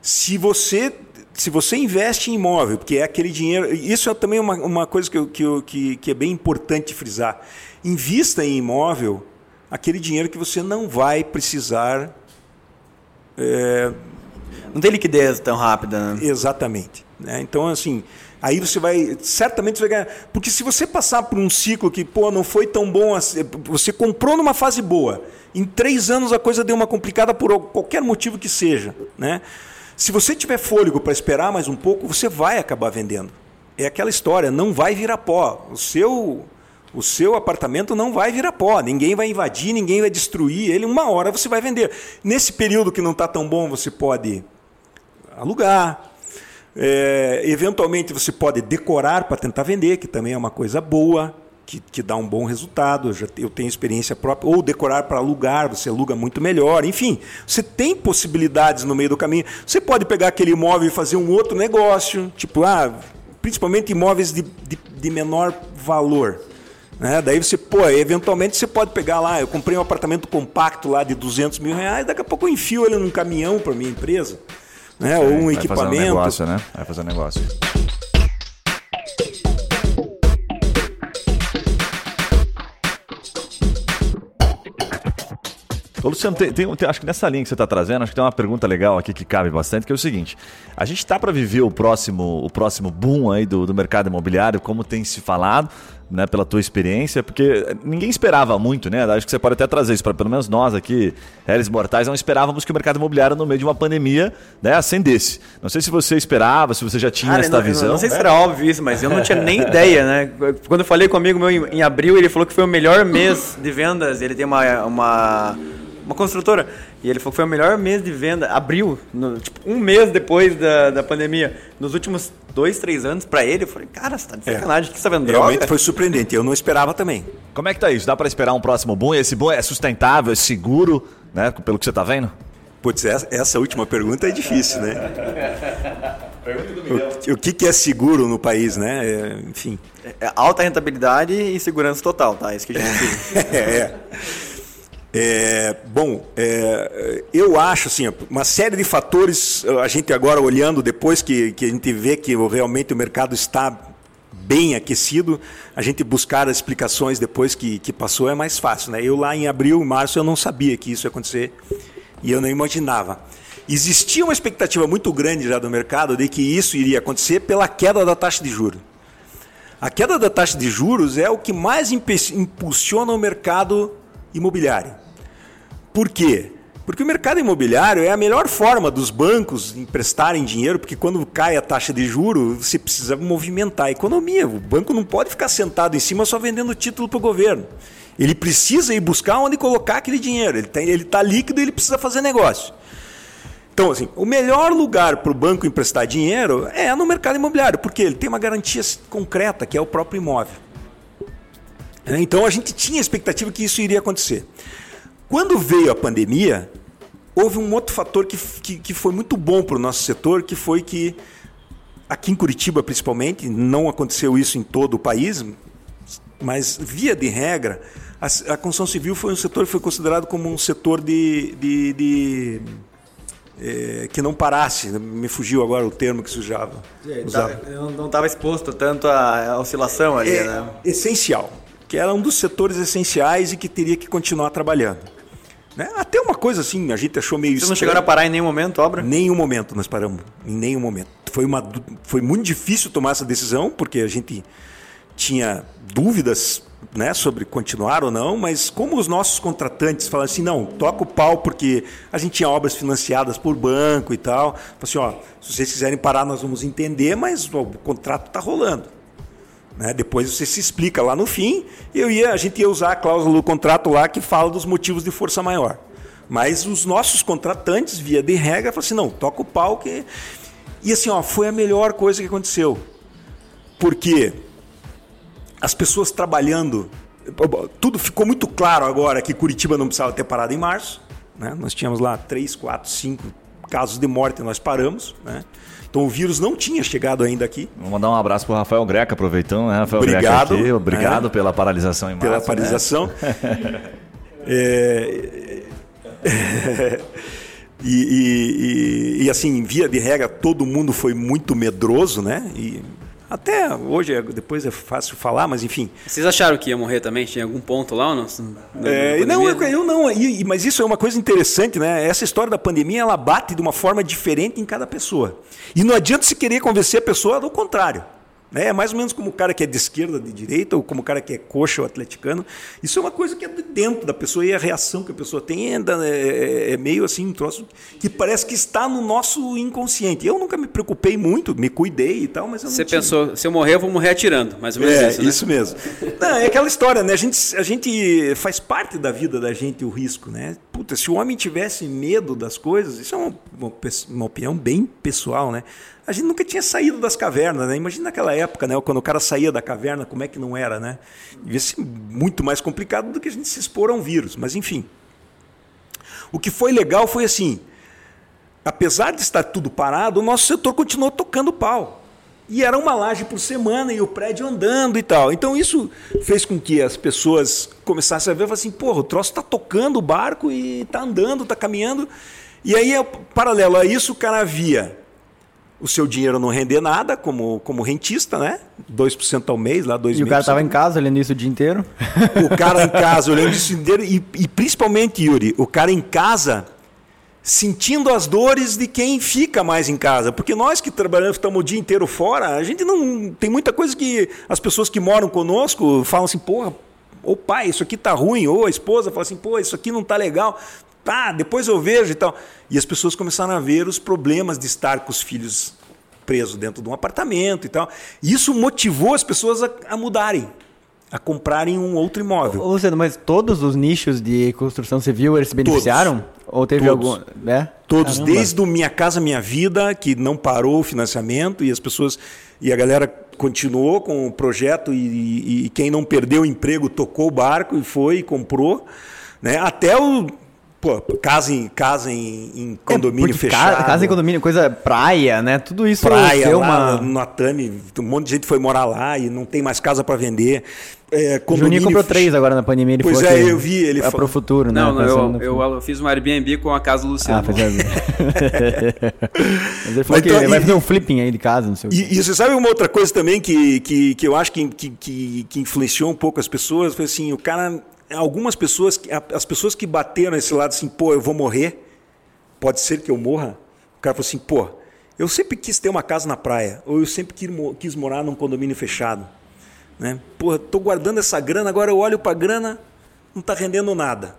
se você se você investe em imóvel, porque é aquele dinheiro. Isso é também uma, uma coisa que, eu, que, eu, que, que é bem importante frisar. Invista em imóvel aquele dinheiro que você não vai precisar. É... Não tem liquidez tão rápida. Né? Exatamente. Né? Então, assim, Aí você vai, certamente você vai ganhar. Porque se você passar por um ciclo que, pô, não foi tão bom, assim, você comprou numa fase boa, em três anos a coisa deu uma complicada por qualquer motivo que seja, né? Se você tiver fôlego para esperar mais um pouco, você vai acabar vendendo. É aquela história, não vai virar pó. O seu o seu apartamento não vai virar pó, ninguém vai invadir, ninguém vai destruir ele, uma hora você vai vender. Nesse período que não está tão bom, você pode alugar, é, eventualmente você pode decorar para tentar vender, que também é uma coisa boa. que, que dá um bom resultado. Eu, já, eu tenho experiência própria. Ou decorar para alugar, você aluga muito melhor. Enfim, você tem possibilidades no meio do caminho. Você pode pegar aquele imóvel e fazer um outro negócio, tipo, ah, principalmente imóveis de, de, de menor valor. Né? Daí você, pô, eventualmente você pode pegar lá, eu comprei um apartamento compacto lá de 200 mil reais, daqui a pouco eu enfio ele num caminhão para minha empresa. Né? Ou um Vai equipamento. fazer um negócio, né? Vai fazer um negócio. Ô, Luciano, tem, tem- tem- acho que nessa linha que você está trazendo, acho que tem uma pergunta legal aqui que cabe bastante, que é o seguinte: a gente está para viver o próximo, o próximo boom aí do, do mercado imobiliário, como tem se falado, né, pela tua experiência, porque ninguém esperava muito, né? Acho que você pode até trazer isso para pelo menos nós aqui, réis mortais, não esperávamos que o mercado imobiliário no meio de uma pandemia, né, acendesse. Não sei se você esperava, se você já tinha Cara, essa eu não, visão. Não sei se né? era óbvio isso, mas eu não tinha nem <laughs> ideia, né? Quando eu falei com um amigo meu em, em abril, ele falou que foi o melhor mês de vendas. Ele tem uma, uma, uma construtora. E ele falou que foi o melhor mês de venda. Abril, no- tipo, um mês depois da, da pandemia. Nos últimos dois, três anos, pra ele, eu falei, cara, você tá de sacanagem, o que você tá vendo? Droga? Realmente foi surpreendente, eu não esperava também. Como é que tá isso? Dá para esperar um próximo boom? Esse boom é sustentável, é seguro, né? Pelo que você tá vendo? Putz, essa, essa última pergunta é difícil, né? O, o que, que é seguro no país, né? É, enfim. É alta rentabilidade e segurança total, tá? Isso que a gente é, <laughs> é. Bom, é, eu acho assim, uma série de fatores, a gente agora olhando depois que, que a gente vê que realmente o mercado está bem aquecido, a gente buscar as explicações depois que, que passou é mais fácil. Né? Eu lá em abril, março, eu não sabia que isso ia acontecer e eu não imaginava. Existia uma expectativa muito grande já do mercado de que isso iria acontecer pela queda da taxa de juros. A queda da taxa de juros é o que mais impulsiona o mercado imobiliário. Por quê? Porque o mercado imobiliário é a melhor forma dos bancos emprestarem dinheiro, porque quando cai a taxa de juros, você precisa movimentar a economia. O banco não pode ficar sentado em cima só vendendo título para o governo. Ele precisa ir buscar onde colocar aquele dinheiro. Ele está tá líquido e ele precisa fazer negócio. Então, assim, o melhor lugar para o banco emprestar dinheiro é no mercado imobiliário, porque ele tem uma garantia concreta, que é o próprio imóvel. Então, a gente tinha a expectativa que isso iria acontecer. Quando veio a pandemia, houve um outro fator que, que, que foi muito bom para o nosso setor, que foi que, aqui em Curitiba principalmente, não aconteceu isso em todo o país, mas via de regra, a, a construção civil foi um setor que foi considerado como um setor de, de, de é, que não parasse. Me fugiu agora o termo que usava. usava. Tá, eu não estava exposto tanto à oscilação ali, É, né? Essencial, que era um dos setores essenciais e que teria que continuar trabalhando. Né? Até uma coisa assim, a gente achou meio Vocês não chegaram a parar em nenhum momento a obra? Nenhum momento nós paramos, em nenhum momento. Foi, uma, foi muito difícil tomar essa decisão, porque a gente tinha dúvidas né, sobre continuar ou não, mas como os nossos contratantes falaram assim, não, toca o pau porque a gente tinha obras financiadas por banco e tal, assim, ó, se vocês quiserem parar nós vamos entender, mas ó, o contrato está rolando. Né? Depois você se explica lá no fim. Eu ia, a gente ia usar a cláusula do contrato lá que fala dos motivos de força maior. Mas os nossos contratantes, via de regra, falaram assim: não, toca o pau que. E assim, ó, foi a melhor coisa que aconteceu. Porque as pessoas trabalhando. Tudo ficou muito claro agora que Curitiba não precisava ter parado em março. Né? Nós tínhamos lá três, quatro, cinco casos de morte nós paramos. Né? Então o vírus não tinha chegado ainda aqui. Vou mandar um abraço pro Rafael Greca, aproveitando, né? Rafael Obrigado. Greca aqui. Obrigado É. pela paralisação em março. pela né? paralisação. <laughs> É, <laughs> e, e- e- e, assim, via de regra, todo mundo foi muito medroso, né? E até hoje, é- depois é fácil falar, mas enfim. Vocês acharam que ia morrer também? Tinha algum ponto lá? Ou não, Na- É, não, eu, eu não, e- e- mas isso é uma coisa interessante, né? Essa história da pandemia, ela bate de uma forma diferente em cada pessoa. E não adianta se querer convencer a pessoa do contrário. Né? É mais ou menos como o cara que é de esquerda, de direita, ou como o cara que é coxa ou atleticano. Isso é uma coisa que é de dentro da pessoa e a reação que a pessoa tem é, da- é- é meio assim, um troço que parece que está no nosso inconsciente. Eu nunca me preocupei muito, me cuidei e tal, mas eu não Você pensou, se eu morrer, eu vou morrer atirando. Mais ou menos É, isso, né? isso mesmo. Não, é aquela história, né? A gente, a gente faz parte da vida da gente o risco, né? puta, se o homem tivesse medo das coisas, isso é uma, uma, uma, opinião bem pessoal, né? A gente nunca tinha saído das cavernas, né? Imagina naquela época, né? Quando o cara saía da caverna, como é que não era, né? Devia ser muito mais complicado do que a gente se expor a um vírus, mas enfim. O que foi legal foi assim, apesar de estar tudo parado, o nosso setor continuou tocando pau. E era uma laje por semana e o prédio andando e tal. Então isso fez com que as pessoas começassem a ver assim, porra, o troço está tocando o barco e está andando, está caminhando. E aí, paralelo a isso, o cara via o seu dinheiro não render nada como, como rentista, né? 2% ao mês, lá 2 E o cara estava em casa olhando isso o dia inteiro? O cara em casa olhando isso o dia inteiro. E, e principalmente, Yuri, o cara em casa sentindo as dores de quem fica mais em casa. Porque nós que trabalhamos, estamos o dia inteiro fora, a gente não. Tem muita coisa que as pessoas que moram conosco falam assim, porra, ô pai, isso aqui tá ruim, ou a esposa fala assim, pô, isso aqui não tá legal. Tá, depois eu vejo e tal. E as pessoas começaram a ver os problemas de estar com os filhos presos dentro de um apartamento e tal. E isso motivou as pessoas a, a mudarem a comprarem um outro imóvel. Ô, Luciano, mas todos os nichos de construção civil eles se beneficiaram? Todos. Ou teve todos. algum. É? Todos, Caramba. desde o Minha Casa Minha Vida, que não parou o financiamento e as pessoas. E a galera continuou com o projeto e, e, e quem não perdeu o emprego tocou o barco e foi e comprou. Né? Até o Pô, casa em, casa em, em condomínio é, fechado. Casa em condomínio, coisa praia, né? Tudo isso praia, lá uma... no Atami, um monte de gente foi morar lá e não tem mais casa para vender. É, Juninho comprou três agora na pandemia. Ele pois é, eu vi. Ele é pro futuro, né? Não, não eu, eu, eu, fiz um Airbnb com a casa do Luciano. Ah, fez <laughs> Mas ele falou então, que ele vai fazer um flipping aí de casa, não sei e, o que. E você sabe uma outra coisa também que, que, que eu acho que, que, que influenciou um pouco as pessoas? Foi assim, o cara algumas pessoas, as pessoas que bateram nesse lado assim, pô, eu vou morrer, pode ser que eu morra. O cara falou assim, pô, eu sempre quis ter uma casa na praia, ou eu sempre quis morar num condomínio fechado. Né? Pô, tô guardando essa grana, agora eu olho para a grana, não está rendendo nada.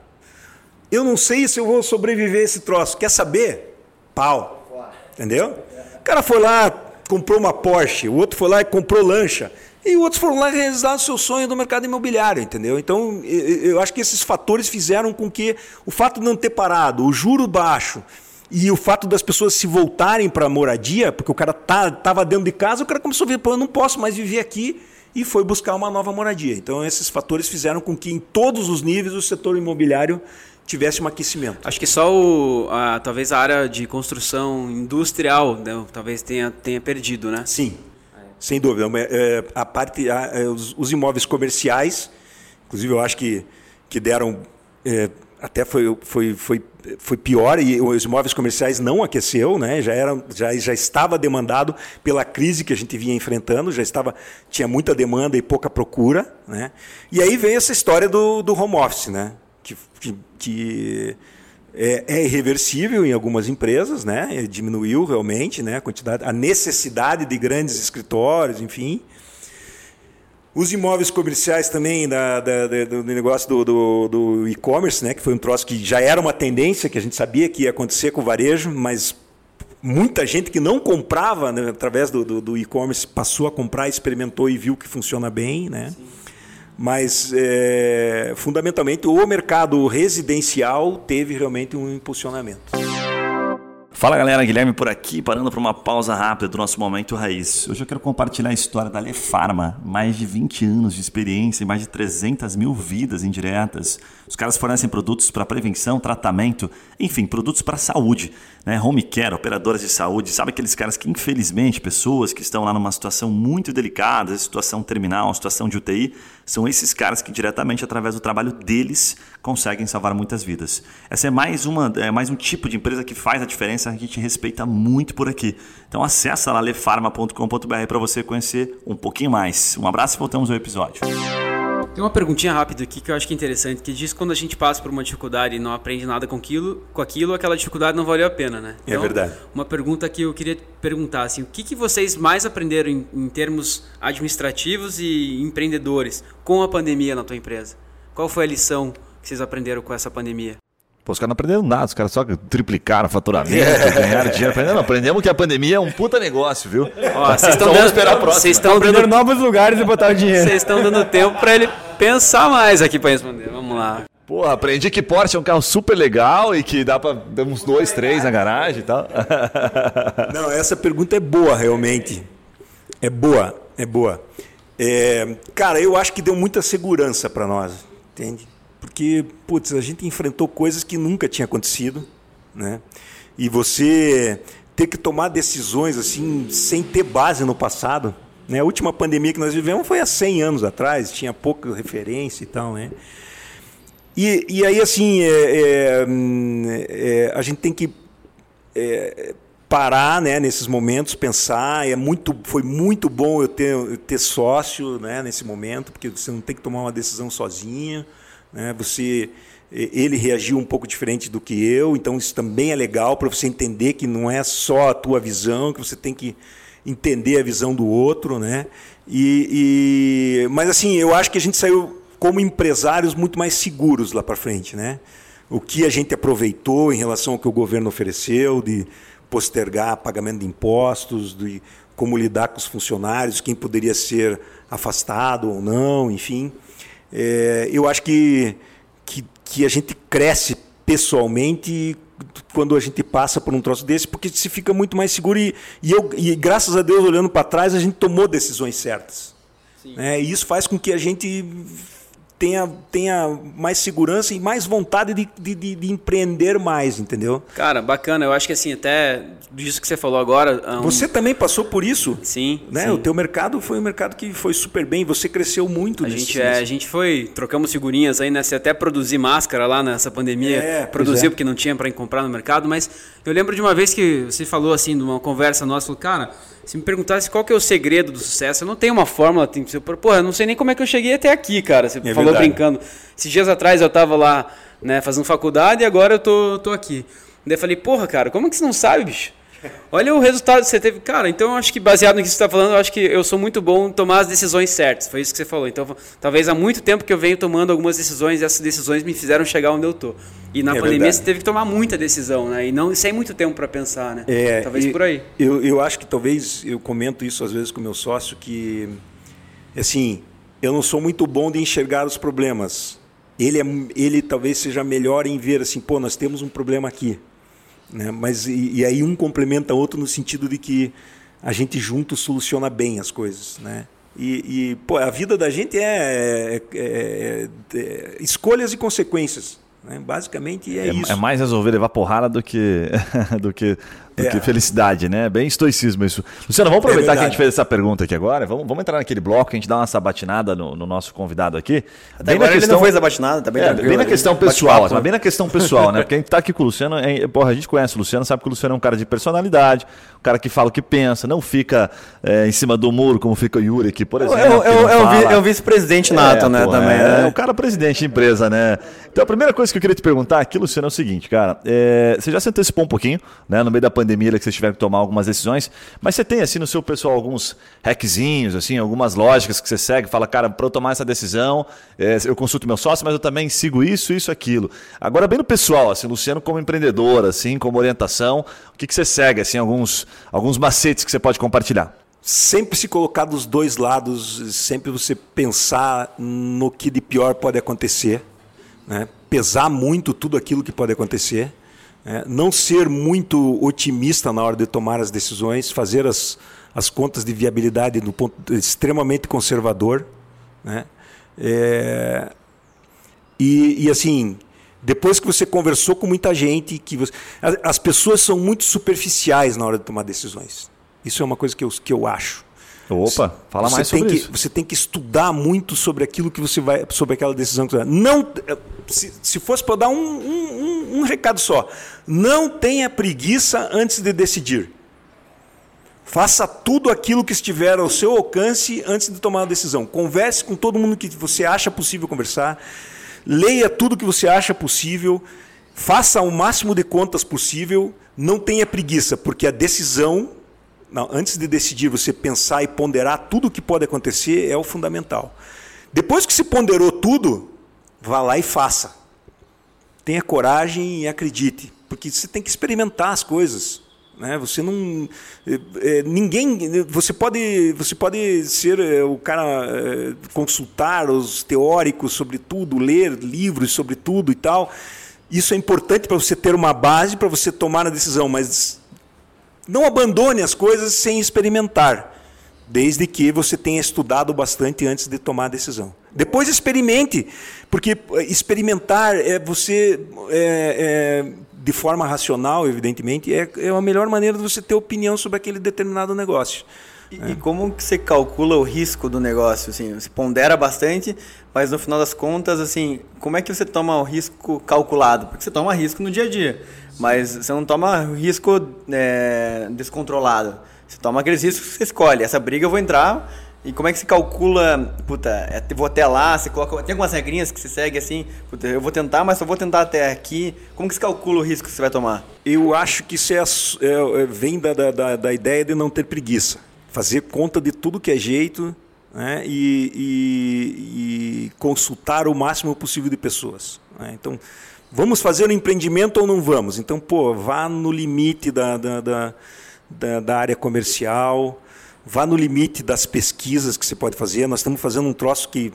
Eu não sei se eu vou sobreviver a esse troço. Quer saber? Pau. Entendeu? O cara foi lá, comprou uma Porsche, o outro foi lá e comprou lancha. E outros foram lá realizar o seu sonho do mercado imobiliário, entendeu? Então, eu acho que esses fatores fizeram com que o fato de não ter parado, o juro baixo e o fato das pessoas se voltarem para a moradia, porque o cara tá, tava dentro de casa, o cara começou a ver, pô, eu não posso mais viver aqui e foi buscar uma nova moradia. Então, esses fatores fizeram com que em todos os níveis o setor imobiliário tivesse um aquecimento. Acho que só o, a, talvez a área de construção industrial né, talvez tenha, tenha perdido, né? Sim, sem dúvida. É, a parte, a, é, os, os, imóveis comerciais, inclusive eu acho que, que deram. É, até foi, foi, foi, foi pior e os imóveis comerciais não aqueceu, né? já, era, já, já estava demandado pela crise que a gente vinha enfrentando, já estava tinha muita demanda e pouca procura. Né? E aí vem essa história do, do home office, né? Que, que, que é, é, irreversível em algumas empresas, né? Diminuiu realmente, né? A quantidade, a necessidade de grandes escritórios, enfim. Os imóveis comerciais também da, da, da, do negócio do, do, do e-commerce, né? Que foi um troço que já era uma tendência que a gente sabia que ia acontecer com o varejo, mas muita gente que não comprava né, através do, do, do e-commerce passou a comprar, experimentou e viu que funciona bem, né? Sim mas é, fundamentalmente o mercado residencial teve realmente um impulsionamento. Fala galera, Guilherme por aqui, parando para uma pausa rápida do nosso Momento Raiz. Hoje eu quero compartilhar a história da Lefarma, mais de 20 anos de experiência e mais de 300 mil vidas indiretas. Os caras fornecem produtos para prevenção, tratamento, enfim, produtos para saúde né, home care, operadoras de saúde, sabe aqueles caras que infelizmente, pessoas que estão lá numa situação muito delicada, situação terminal, situação de UTI, são esses caras que diretamente através do trabalho deles conseguem salvar muitas vidas. Essa é mais uma, é mais um tipo de empresa que faz a diferença, a gente respeita muito por aqui. Então acessa lá lefarma.com.br para você conhecer um pouquinho mais. Um abraço e voltamos ao episódio. Tem uma perguntinha rápida aqui que eu acho que é interessante, que diz que quando a gente passa por uma dificuldade e não aprende nada com aquilo, com aquilo aquela dificuldade não valeu a pena, né? É então, é verdade. Uma pergunta que eu queria perguntar, assim, o que, que vocês mais aprenderam em, em termos administrativos e empreendedores com a pandemia na tua empresa? Qual foi a lição que vocês aprenderam com essa pandemia? Pô, os caras não aprenderam nada, os caras só triplicaram o faturamento, é. ganharam dinheiro. Aprendemos, aprendemos que a pandemia é um puta negócio, viu? Ó, vocês estão dando, esperar a próxima. Vocês estão aprendendo dando, novos lugares e botar o dinheiro. Vocês estão dando tempo para ele pensar mais aqui para responder. Vamos lá. Porra, aprendi que Porsche é um carro super legal e que dá para dar uns dois, três na garagem e tal. <laughs> Não, essa pergunta é boa, realmente. É boa, é boa. É, cara, eu acho que deu muita segurança para nós, entende? Porque, putz, a gente enfrentou coisas que nunca tinha acontecido, né? E você ter que tomar decisões assim sem ter base no passado, né? A última pandemia que nós vivemos foi há 100 anos atrás, tinha pouca referência e tal, né? E, e aí, assim, é, é, é, a gente tem que é, parar né, nesses momentos, pensar. É muito, foi muito bom eu ter, ter sócio né, nesse momento, porque você não tem que tomar uma decisão sozinho. Né, você, ele reagiu um pouco diferente do que eu, então isso também é legal para você entender que não é só a tua visão, que você tem que entender a visão do outro, né? E, e, mas assim, eu acho que a gente saiu como empresários muito mais seguros lá para frente, né? O que a gente aproveitou em relação ao que o governo ofereceu de postergar pagamento de impostos, de como lidar com os funcionários, quem poderia ser afastado ou não, enfim. É, eu acho que, que, que a gente cresce pessoalmente quando a gente passa por um troço desse, porque se fica muito mais seguro e, e, eu, e graças a Deus, olhando para trás, a gente tomou decisões certas. Né? E isso faz com que a gente tenha, tenha mais segurança e mais vontade de, de, de, empreender mais, entendeu? Cara, bacana. Eu acho que assim, até disso que você falou agora. Um... Você também passou por isso? Sim. Né? Sim. O teu mercado foi um mercado que foi super bem, você cresceu muito a gente é, A gente foi, trocamos figurinhas aí, né? Você até produzir máscara lá nessa pandemia. É, produziu é. porque não tinha para comprar no mercado, mas eu lembro de uma vez que você falou assim, numa conversa nossa, falou, cara se me perguntasse qual que é o segredo do sucesso, eu não tenho uma fórmula. Tem, porra, eu não sei nem como é que eu cheguei até aqui, cara. Você é falou verdade. brincando. Esses dias atrás eu tava lá, né, fazendo faculdade e agora eu tô, tô aqui. Daí eu falei, porra, cara, como é que você não sabe, bicho? Olha o resultado que você teve. Cara, então eu acho que baseado no que você está falando, eu acho que eu sou muito bom em tomar as decisões certas. Foi isso que você falou. Então, talvez há muito tempo que eu venho tomando algumas decisões e essas decisões me fizeram chegar onde eu estou. E na é pandemia verdade. você teve que tomar muita decisão, né? E não sem muito tempo para pensar, né? É, talvez por aí. Eu, eu acho que talvez eu comento isso às vezes com meu sócio que assim, eu não sou muito bom de enxergar os problemas. Ele é, ele talvez seja melhor em ver assim, pô, nós temos um problema aqui. Né? Mas e, e aí um complementa outro no sentido de que a gente junto soluciona bem as coisas, né? E, e pô, a vida da gente é, é, é, é escolhas e consequências. Né? Basicamente é, é, isso. É mais resolver levar porrada do que, <laughs> do que do é. que felicidade, né? Bem estoicismo isso. Luciano, vamos aproveitar é que a gente fez essa pergunta aqui agora. Vamos, vamos entrar naquele bloco, a gente dá uma sabatinada no, no nosso convidado aqui. Até bem agora na questão, ele não foi sabatinada, tá bem, é, bem na questão pessoal, tá bem na questão pessoal, né? Porque a gente tá aqui com o Luciano, é, porra, a gente conhece o Luciano, sabe que o Luciano é um cara de personalidade, cara que fala o que pensa, não fica é, em cima do muro como fica o Yuri aqui, por exemplo. É o vice-presidente nato, né, porra, também. É, é, o cara presidente de empresa, né? Então a primeira coisa que eu queria te perguntar aqui, Luciano, é o seguinte, cara. É, você já se antecipou um pouquinho, né? No meio da pandemia que vocês tiveram que tomar algumas decisões, mas você tem assim no seu pessoal alguns hackzinhos, assim, algumas lógicas que você segue, fala, cara, para eu tomar essa decisão, é, eu consulto meu sócio, mas eu também sigo isso, isso, aquilo. Agora, bem no pessoal, assim, Luciano como empreendedor, assim, como orientação, o que, que você segue, assim, alguns, alguns macetes que você pode compartilhar? Sempre se colocar dos dois lados, sempre você pensar no que de pior pode acontecer, né? pesar muito tudo aquilo que pode acontecer é, não ser muito otimista na hora de tomar as decisões, fazer as, as contas de viabilidade no ponto extremamente conservador, né? É, e, e, assim, depois que você conversou com muita gente, que você, as, as, pessoas são muito superficiais na hora de tomar decisões. Isso é uma coisa que eu, que eu acho. Opa, fala você mais sobre que, isso. Você tem que estudar muito sobre aquilo que você vai, sobre aquela decisão que você vai. Não, se, se fosse para dar um, um, um, um recado só, não tenha preguiça antes de decidir. Faça tudo aquilo que estiver ao seu alcance antes de tomar uma decisão. Converse com todo mundo que você acha possível conversar. Leia tudo que você acha possível. Faça o máximo de contas possível. Não tenha preguiça, porque a decisão não, antes de decidir, você pensar e ponderar tudo o que pode acontecer é o fundamental. Depois que se ponderou tudo, vá lá e faça. Tenha coragem e acredite, porque você tem que experimentar as coisas. Né? Você não. É, ninguém. Você pode, você pode ser é, o cara. É, consultar os teóricos sobre tudo, ler livros sobre tudo e tal. Isso é importante para você ter uma base para você tomar a decisão, mas não abandone as coisas sem experimentar, desde que você tenha estudado bastante antes de tomar a decisão. Depois experimente, porque experimentar é você é, é, de forma racional, evidentemente, é, é a melhor maneira de você ter opinião sobre aquele determinado negócio. E, é. e, como que você calcula o risco do negócio? Assim, você pondera bastante, mas no final das contas, assim, como é que você toma o risco calculado? Porque você toma risco no dia a dia, mas você não toma risco é, descontrolado. Você toma aqueles riscos que você escolhe. Essa briga eu vou entrar, e como é que se calcula, puta, é, vou até lá, você coloca, tem algumas regrinhas que você segue assim, puta, eu vou tentar, mas só vou tentar até aqui. Como que se calcula o risco que você vai tomar? Eu acho que isso é, é, é vem da, da, da ideia de não ter preguiça. Fazer conta de tudo que é jeito né, e, e, e, consultar o máximo possível de pessoas. Né? Então, vamos fazer um empreendimento ou não vamos? Então, pô, vá no limite da, da, da, da, da área comercial, vá no limite das pesquisas que você pode fazer. Nós estamos fazendo um troço que,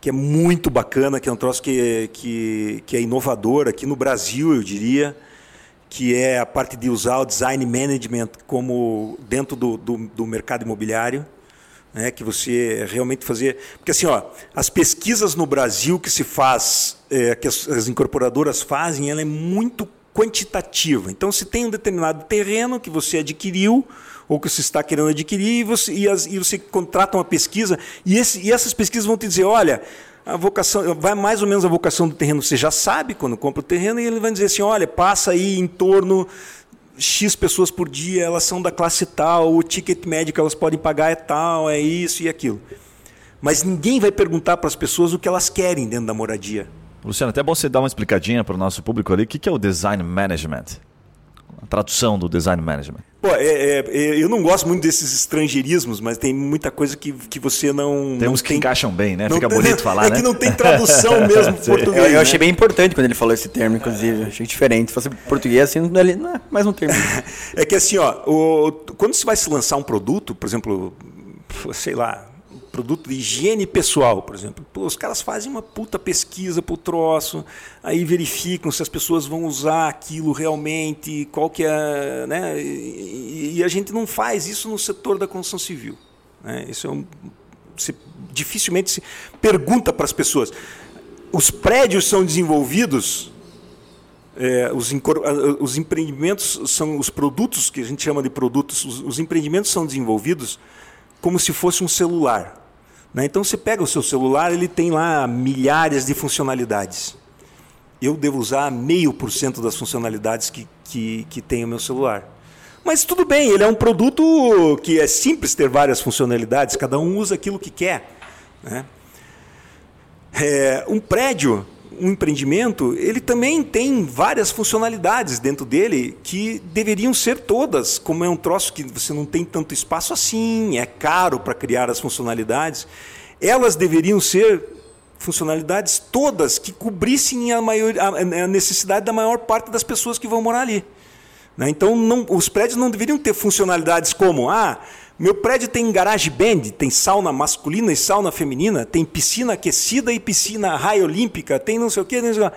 que é muito bacana, que é um troço que, que, que é inovador aqui no Brasil, eu diria, que é a parte de usar o design management como dentro do, do, do mercado imobiliário. Né, que você realmente fazer. Porque assim, ó, as pesquisas no Brasil que se faz, é, que as, as incorporadoras fazem, ela é muito quantitativa. Então, se tem um determinado terreno que você adquiriu, ou que você está querendo adquirir, e você, e, as, e você contrata uma pesquisa, e, esse, e essas pesquisas vão te dizer, olha, a vocação, vai mais ou menos a vocação do terreno, você já sabe quando compra o terreno, e ele vai dizer assim, olha, passa aí em torno X pessoas por dia, elas são da classe tal, o ticket médio que elas podem pagar é tal, é isso e aquilo. Mas ninguém vai perguntar para as pessoas o que elas querem dentro da moradia. Luciano, até é bom você dar uma explicadinha para o nosso público ali. O que é o design management? A tradução do design management. Pô, é, é, é, eu não gosto muito desses estrangeirismos, mas tem muita coisa que, que você não. Tem não uns que encaixam bem, né? Fica bonito <laughs> falar, é né? É que não tem tradução <laughs> mesmo pro português. Eu, eu né? achei bem importante quando ele falou esse termo, inclusive. Achei diferente. Se fosse português, assim, não é mais um termo. <laughs> é que assim, ó, o, quando você vai se lançar um produto, por exemplo, sei lá, produto de higiene pessoal, por exemplo. Pô, os caras fazem uma puta pesquisa pro troço, aí verificam se as pessoas vão usar aquilo realmente, qual que é, né? E, e a gente não faz isso no setor da construção civil. Né? Isso é um, se, dificilmente se pergunta para as pessoas. Os prédios são desenvolvidos é, os, os, empreendimentos são os produtos que a gente chama de produtos, os, os empreendimentos são desenvolvidos como se fosse um celular. Né? Então você pega o seu celular, ele tem lá milhares de funcionalidades. Eu devo usar meio por cento das funcionalidades que, que, que tem o meu celular. Mas tudo bem, ele é um produto que é simples ter várias funcionalidades, cada um usa aquilo que quer. Né? É, um prédio um empreendimento, ele também tem várias funcionalidades dentro dele que deveriam ser todas. Como é um troço que você não tem tanto espaço assim, é caro para criar as funcionalidades, elas deveriam ser funcionalidades todas que cobrissem a, maior, a necessidade da maior parte das pessoas que vão morar ali. Né? Então, não, os prédios não deveriam ter funcionalidades como ah, meu prédio tem garage band, tem sauna masculina e sauna feminina, tem piscina aquecida e piscina raia olímpica, tem não sei o quê. Não sei o quê.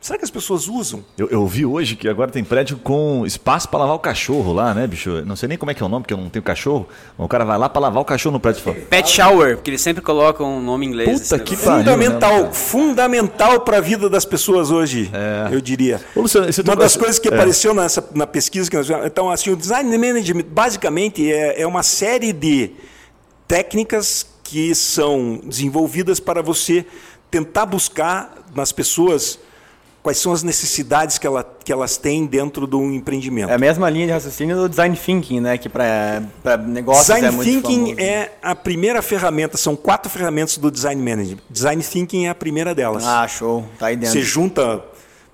Será que as pessoas usam? Eu, eu vi hoje que agora tem prédio com espaço para lavar o cachorro lá, né, bicho? Não sei nem como é que é o nome, porque eu não tenho cachorro. O cara vai lá para lavar o cachorro no prédio. Pet shower, porque eles sempre colocam um nome em inglês. Puta que pariu. Fundamental, né, fundamental para a vida das pessoas hoje, é. eu diria. Ô, Luciano, Uma das coisas que é. apareceu nessa, na pesquisa que nós então assim, o design management basicamente é, é uma série de técnicas que são desenvolvidas para você tentar buscar nas pessoas quais são as necessidades que, ela, que elas têm dentro do empreendimento. É a mesma linha de raciocínio do design thinking, né? Que para negócios design é muito thinking famoso. é a primeira ferramenta. São quatro ferramentas do design management. Design thinking é a primeira delas. Ah, show. Tá aí dentro. Você junta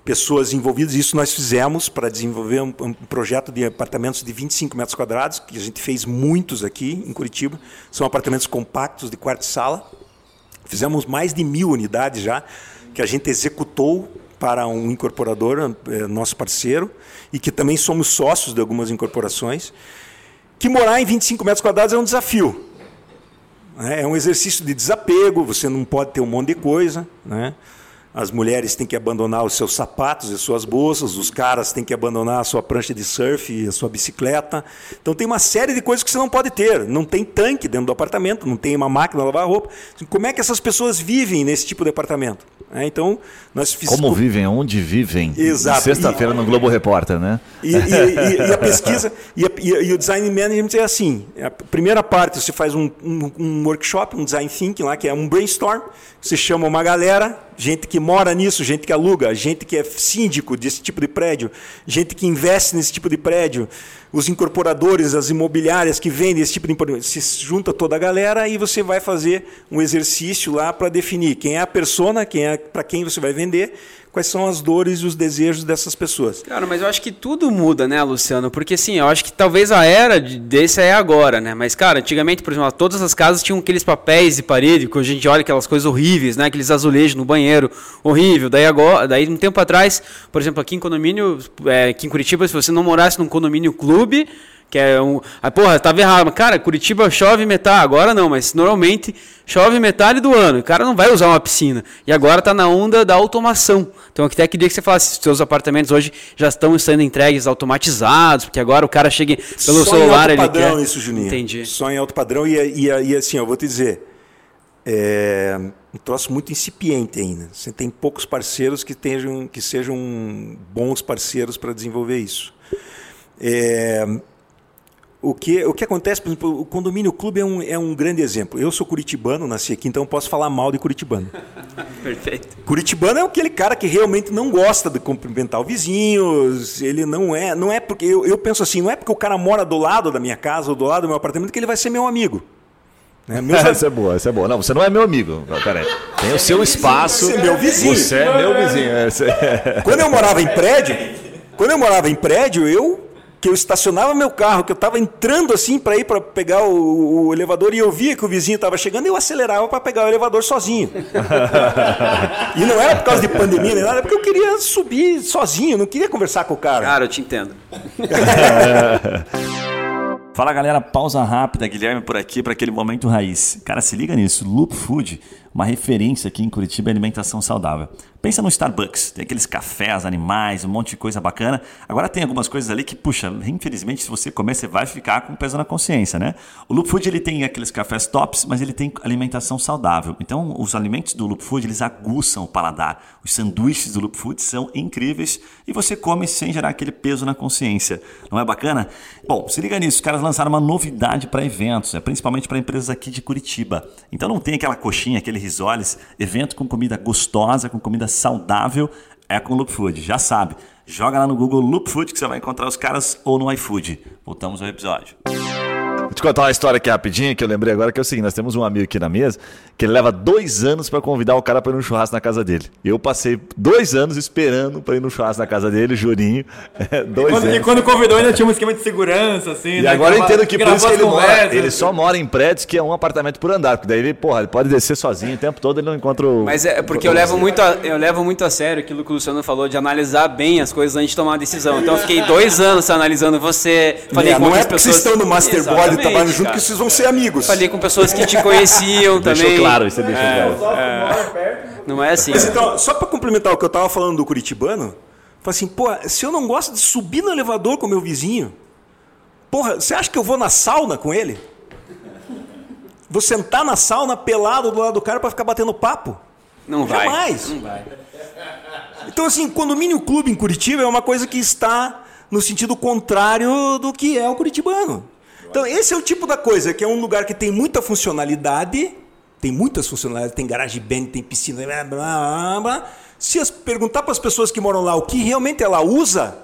pessoas envolvidas. Isso nós fizemos para desenvolver um, um, projeto de apartamentos de 25 metros quadrados, que a gente fez muitos aqui em Curitiba. São apartamentos compactos de quarto e sala. Fizemos mais de mil unidades já, que a gente executou para um incorporador, é, nosso parceiro, e que também somos sócios de algumas incorporações, que morar em 25 metros quadrados é um desafio. Né? É um exercício de desapego, você não pode ter um monte de coisa. Né? As mulheres têm que abandonar os seus sapatos e suas bolsas, os caras têm que abandonar a sua prancha de surf e a sua bicicleta. Então tem uma série de coisas que você não pode ter. Não tem tanque dentro do apartamento, não tem uma máquina de lavar roupa. Como é que essas pessoas vivem nesse tipo de apartamento? É, então, nós fizemos. Como vivem, onde vivem. Exato. Sexta-feira no Globo Repórter, né? E, e, e, e a <laughs> pesquisa, e, e, o design management é assim: a primeira parte você faz um, um, um workshop, um design thinking lá, que é um brainstorm. Você chama uma galera, gente que mora nisso, gente que aluga, gente que é síndico desse tipo de prédio, gente que investe nesse tipo de prédio, os incorporadores, as imobiliárias que vendem esse tipo de se junta toda a galera e você vai fazer um exercício lá para definir quem é a persona, quem é para quem você vai vender, quais são as dores e os desejos dessas pessoas. Cara, mas eu acho que tudo muda, né, Luciano? Porque assim, eu acho que talvez a era desse é agora, né? Mas, cara, antigamente, por exemplo, todas as casas tinham aqueles papéis de parede, que a gente olha aquelas coisas horríveis, né? Aqueles azulejos no banheiro, horrível. Daí agora, daí um tempo atrás, por exemplo, aqui em condomínio, é, aqui em Curitiba, se você não morasse num condomínio clube, que é um. Ah, porra, tava errado. Cara, Curitiba chove metade, agora não, mas normalmente chove metade do ano. O cara não vai usar uma piscina. E agora tá na onda da automação. Então até queria que você falasse se os seus apartamentos hoje já estão sendo entregues automatizados, porque agora o cara chega pelo Só celular em alto padrão isso, Juninho. Entendi. Só em alto padrão e, e, e assim, eu vou te dizer, é um troço muito incipiente ainda. Você tem poucos parceiros que, tenham, que sejam bons parceiros para desenvolver isso. É, o que, o que acontece, por exemplo, o condomínio clube é um, é um grande exemplo. Eu sou curitibano, nasci aqui, então posso falar mal de curitibano. <laughs> Perfeito. Curitibano é aquele cara que realmente não gosta de cumprimentar os vizinhos. Ele não é, não é porque eu, eu penso assim, não é porque o cara mora do lado da minha casa ou do lado do meu apartamento que ele vai ser meu amigo. Né? Meus... <laughs> essa é boa, essa é boa. Não, você não é meu amigo. Peraí. Tem o seu espaço. Você é meu vizinho. Você é meu vizinho. É, quando eu morava em prédio, quando eu morava em prédio, eu que eu estacionava meu carro, que eu estava entrando assim para ir para pegar o, o, elevador e eu via que o vizinho estava chegando, eu acelerava para pegar o elevador sozinho. <laughs> e não era por causa de pandemia nem nada, é porque eu queria subir sozinho, não queria conversar com o cara. Cara, eu te entendo. <laughs> Fala galera, pausa rápida, Guilherme por aqui para aquele momento raiz. Cara, se liga nisso, Loop Food, uma referência aqui em Curitiba em alimentação saudável. Pensa no Starbucks, tem aqueles cafés, animais, um monte de coisa bacana. Agora tem algumas coisas ali que, puxa, infelizmente se você comer você vai ficar com peso na consciência, né? O Loop Food ele tem aqueles cafés tops, mas ele tem alimentação saudável. Então os alimentos do Loop Food eles aguçam o paladar. Os sanduíches do Loop Food são incríveis e você come sem gerar aquele peso na consciência. Não é bacana? Bom, se liga nisso, os caras lançaram uma novidade para eventos, né? principalmente para empresas aqui de Curitiba. Então não tem aquela coxinha, aquele risoles, evento com comida gostosa, com comida saudável é com Loop Food. Já sabe, joga lá no Google Loop Food que você vai encontrar os caras ou no iFood. Voltamos ao episódio. Vou te contar uma história aqui rapidinho que eu lembrei agora, que é o seguinte: nós temos um amigo aqui na mesa que ele leva dois anos para convidar o cara para ir no churrasco na casa dele. Eu passei dois anos esperando para ir no churrasco na casa dele, jurinho. <laughs> É, dois e, quando, anos. e quando convidou ainda tinha um esquema de segurança, assim. E né? agora eu entendo que por isso que ele mora, ele só mora em prédios que é um apartamento por andar, porque daí ele, porra, ele pode descer sozinho o tempo todo, ele não encontra o. Mas é porque eu levo muito a, eu levo muito a sério aquilo que o Luciano falou de analisar bem as coisas antes de tomar uma decisão. Então eu fiquei dois anos analisando você, falei é, com não é porque pessoas... vocês estão no Masterboard e trabalhando junto que vocês vão ser amigos. Falei com pessoas que te conheciam <laughs> também. Deixou claro, isso deixou é, claro. É, não é assim. Mas, então, só para complementar o que eu estava falando do curitibano, falei assim, pô, se eu não gosto de subir no elevador com o meu vizinho, porra, você acha que eu vou na sauna com ele? Vou sentar na sauna pelado do lado do cara para ficar batendo papo? Não vai. Jamais. Não vai. Então, assim, condomínio clube em Curitiba é uma coisa que está no sentido contrário do que é o curitibano. Então, esse é o tipo da coisa, que é um lugar que tem muita funcionalidade, tem muitas funcionalidades, tem garagem band, tem piscina, blá, blá, blá. Se as, perguntar para as pessoas que moram lá o que realmente ela usa,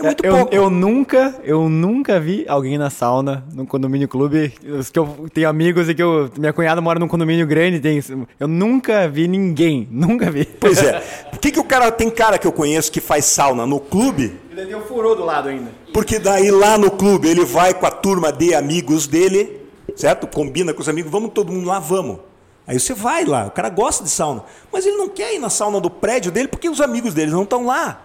é muito eu, pouco. Eu nunca, eu nunca vi alguém na sauna, no condomínio clube. Os que eu tenho amigos e que eu, minha cunhada mora num condomínio grande, tem, eu nunca vi ninguém, <laughs> nunca vi. Pois é. Por que, que o cara tem cara que eu conheço que faz sauna no clube? Ele tem furô do lado ainda. Porque daí lá no clube ele vai com a turma de amigos dele, certo? Combina com os amigos, vamos todo mundo lá, vamos. Aí você vai lá, o cara gosta de sauna, mas ele não quer ir na sauna do prédio dele porque os amigos dele não estão lá.